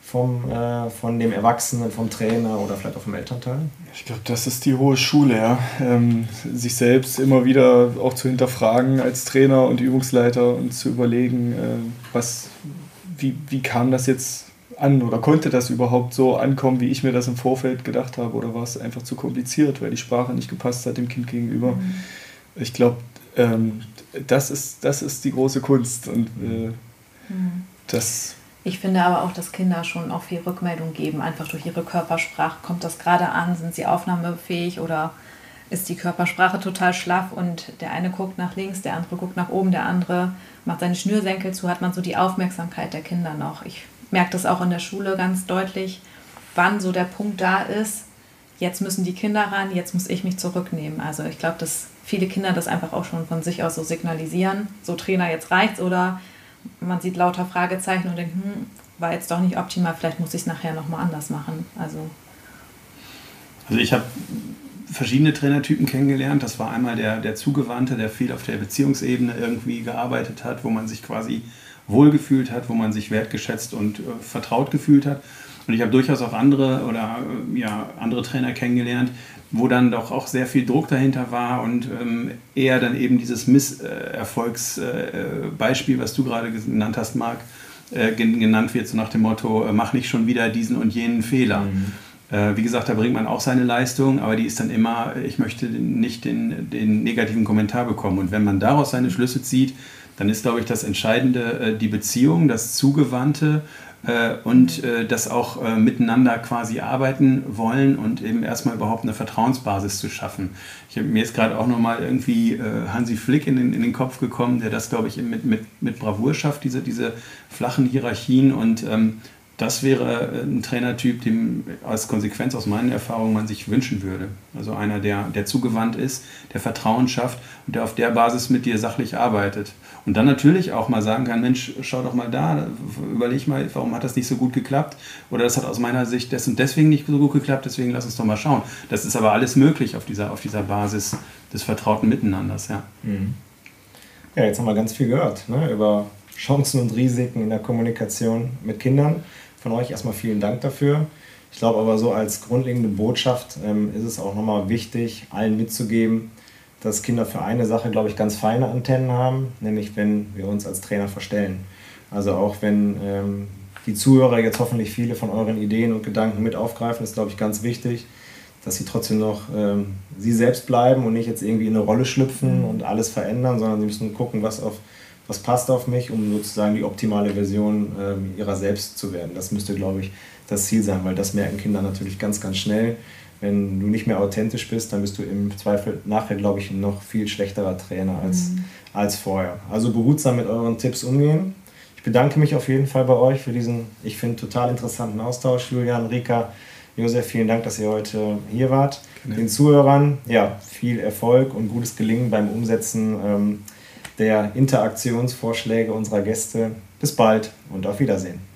vom, äh, von dem Erwachsenen, vom Trainer oder vielleicht auch vom Elternteil? Ich glaube, das ist die hohe Schule, ja. Ähm, sich selbst immer wieder auch zu hinterfragen als Trainer und Übungsleiter und zu überlegen, äh, was, wie, wie kam das jetzt an oder konnte das überhaupt so ankommen, wie ich mir das im Vorfeld gedacht habe oder war es einfach zu kompliziert, weil die Sprache nicht gepasst hat dem Kind gegenüber. Mhm. Ich glaube, ähm, das, ist, das ist die große Kunst und äh, mhm. das ich finde aber auch, dass Kinder schon auch viel Rückmeldung geben, einfach durch ihre Körpersprache. Kommt das gerade an? Sind sie aufnahmefähig oder ist die Körpersprache total schlaff und der eine guckt nach links, der andere guckt nach oben, der andere macht seine Schnürsenkel zu, hat man so die Aufmerksamkeit der Kinder noch. Ich merke das auch in der Schule ganz deutlich, wann so der Punkt da ist, jetzt müssen die Kinder ran, jetzt muss ich mich zurücknehmen. Also ich glaube, dass viele Kinder das einfach auch schon von sich aus so signalisieren, so Trainer, jetzt reicht's oder man sieht lauter Fragezeichen und denkt, hm, war jetzt doch nicht optimal, vielleicht muss ich es nachher nochmal anders machen. Also, also ich habe verschiedene Trainertypen kennengelernt. Das war einmal der, der Zugewandte, der viel auf der Beziehungsebene irgendwie gearbeitet hat, wo man sich quasi wohlgefühlt hat, wo man sich wertgeschätzt und äh, vertraut gefühlt hat. Und ich habe durchaus auch andere oder äh, ja, andere Trainer kennengelernt, wo dann doch auch sehr viel Druck dahinter war und ähm, eher dann eben dieses Misserfolgsbeispiel, äh, was du gerade genannt hast, Marc, äh, genannt wird, so nach dem Motto, äh, mach nicht schon wieder diesen und jenen Fehler. Mhm. Äh, wie gesagt, da bringt man auch seine Leistung, aber die ist dann immer, ich möchte nicht den, den negativen Kommentar bekommen. Und wenn man daraus seine Schlüsse zieht, dann ist, glaube ich, das Entscheidende äh, die Beziehung, das Zugewandte äh, und äh, das auch miteinander quasi arbeiten wollen und eben erstmal überhaupt eine Vertrauensbasis zu schaffen. Ich mir ist gerade auch nochmal irgendwie Hansi Flick in den, in den Kopf gekommen, der das, glaube ich, mit, mit, mit Bravour schafft, diese, diese flachen Hierarchien und ähm, das wäre äh, ein Trainertyp, dem als Konsequenz aus meinen Erfahrungen man sich wünschen würde. Also einer, der, der zugewandt ist, der Vertrauen schafft und der auf der Basis mit dir sachlich arbeitet. Und dann natürlich auch mal sagen kann, Mensch, schau doch mal da, überleg mal, warum hat das nicht so gut geklappt? Oder das hat aus meiner Sicht des und deswegen nicht so gut geklappt, deswegen lass uns doch mal schauen. Das ist aber alles möglich auf dieser, auf dieser Basis des vertrauten Miteinanders, ja. Mhm. Ja, jetzt haben wir ganz viel gehört ne, über Chancen und Risiken in der Kommunikation mit Kindern von euch. Erstmal vielen Dank dafür. Ich glaube aber so als grundlegende Botschaft ähm, ist es auch nochmal wichtig, allen mitzugeben, dass Kinder für eine Sache, glaube ich, ganz feine Antennen haben, nämlich wenn wir uns als Trainer verstellen. Also auch wenn ähm, die Zuhörer jetzt hoffentlich viele von euren Ideen und Gedanken mit aufgreifen, ist, glaube ich, ganz wichtig, dass sie trotzdem noch ähm, sie selbst bleiben und nicht jetzt irgendwie in eine Rolle schlüpfen mhm. und alles verändern, sondern sie müssen gucken, was auf was passt auf mich, um sozusagen die optimale Version ähm, ihrer selbst zu werden. Das müsste, glaube ich, das Ziel sein, weil das merken Kinder natürlich ganz, ganz schnell. Wenn du nicht mehr authentisch bist, dann bist du im Zweifel nachher, glaube ich, ein noch viel schlechterer Trainer als, mhm. als vorher. Also behutsam mit euren Tipps umgehen. Ich bedanke mich auf jeden Fall bei euch für diesen, ich finde, total interessanten Austausch. Julian, Rika, Josef, vielen Dank, dass ihr heute hier wart. Genau. Den Zuhörern, ja, viel Erfolg und gutes Gelingen beim Umsetzen ähm, der Interaktionsvorschläge unserer Gäste. Bis bald und auf Wiedersehen.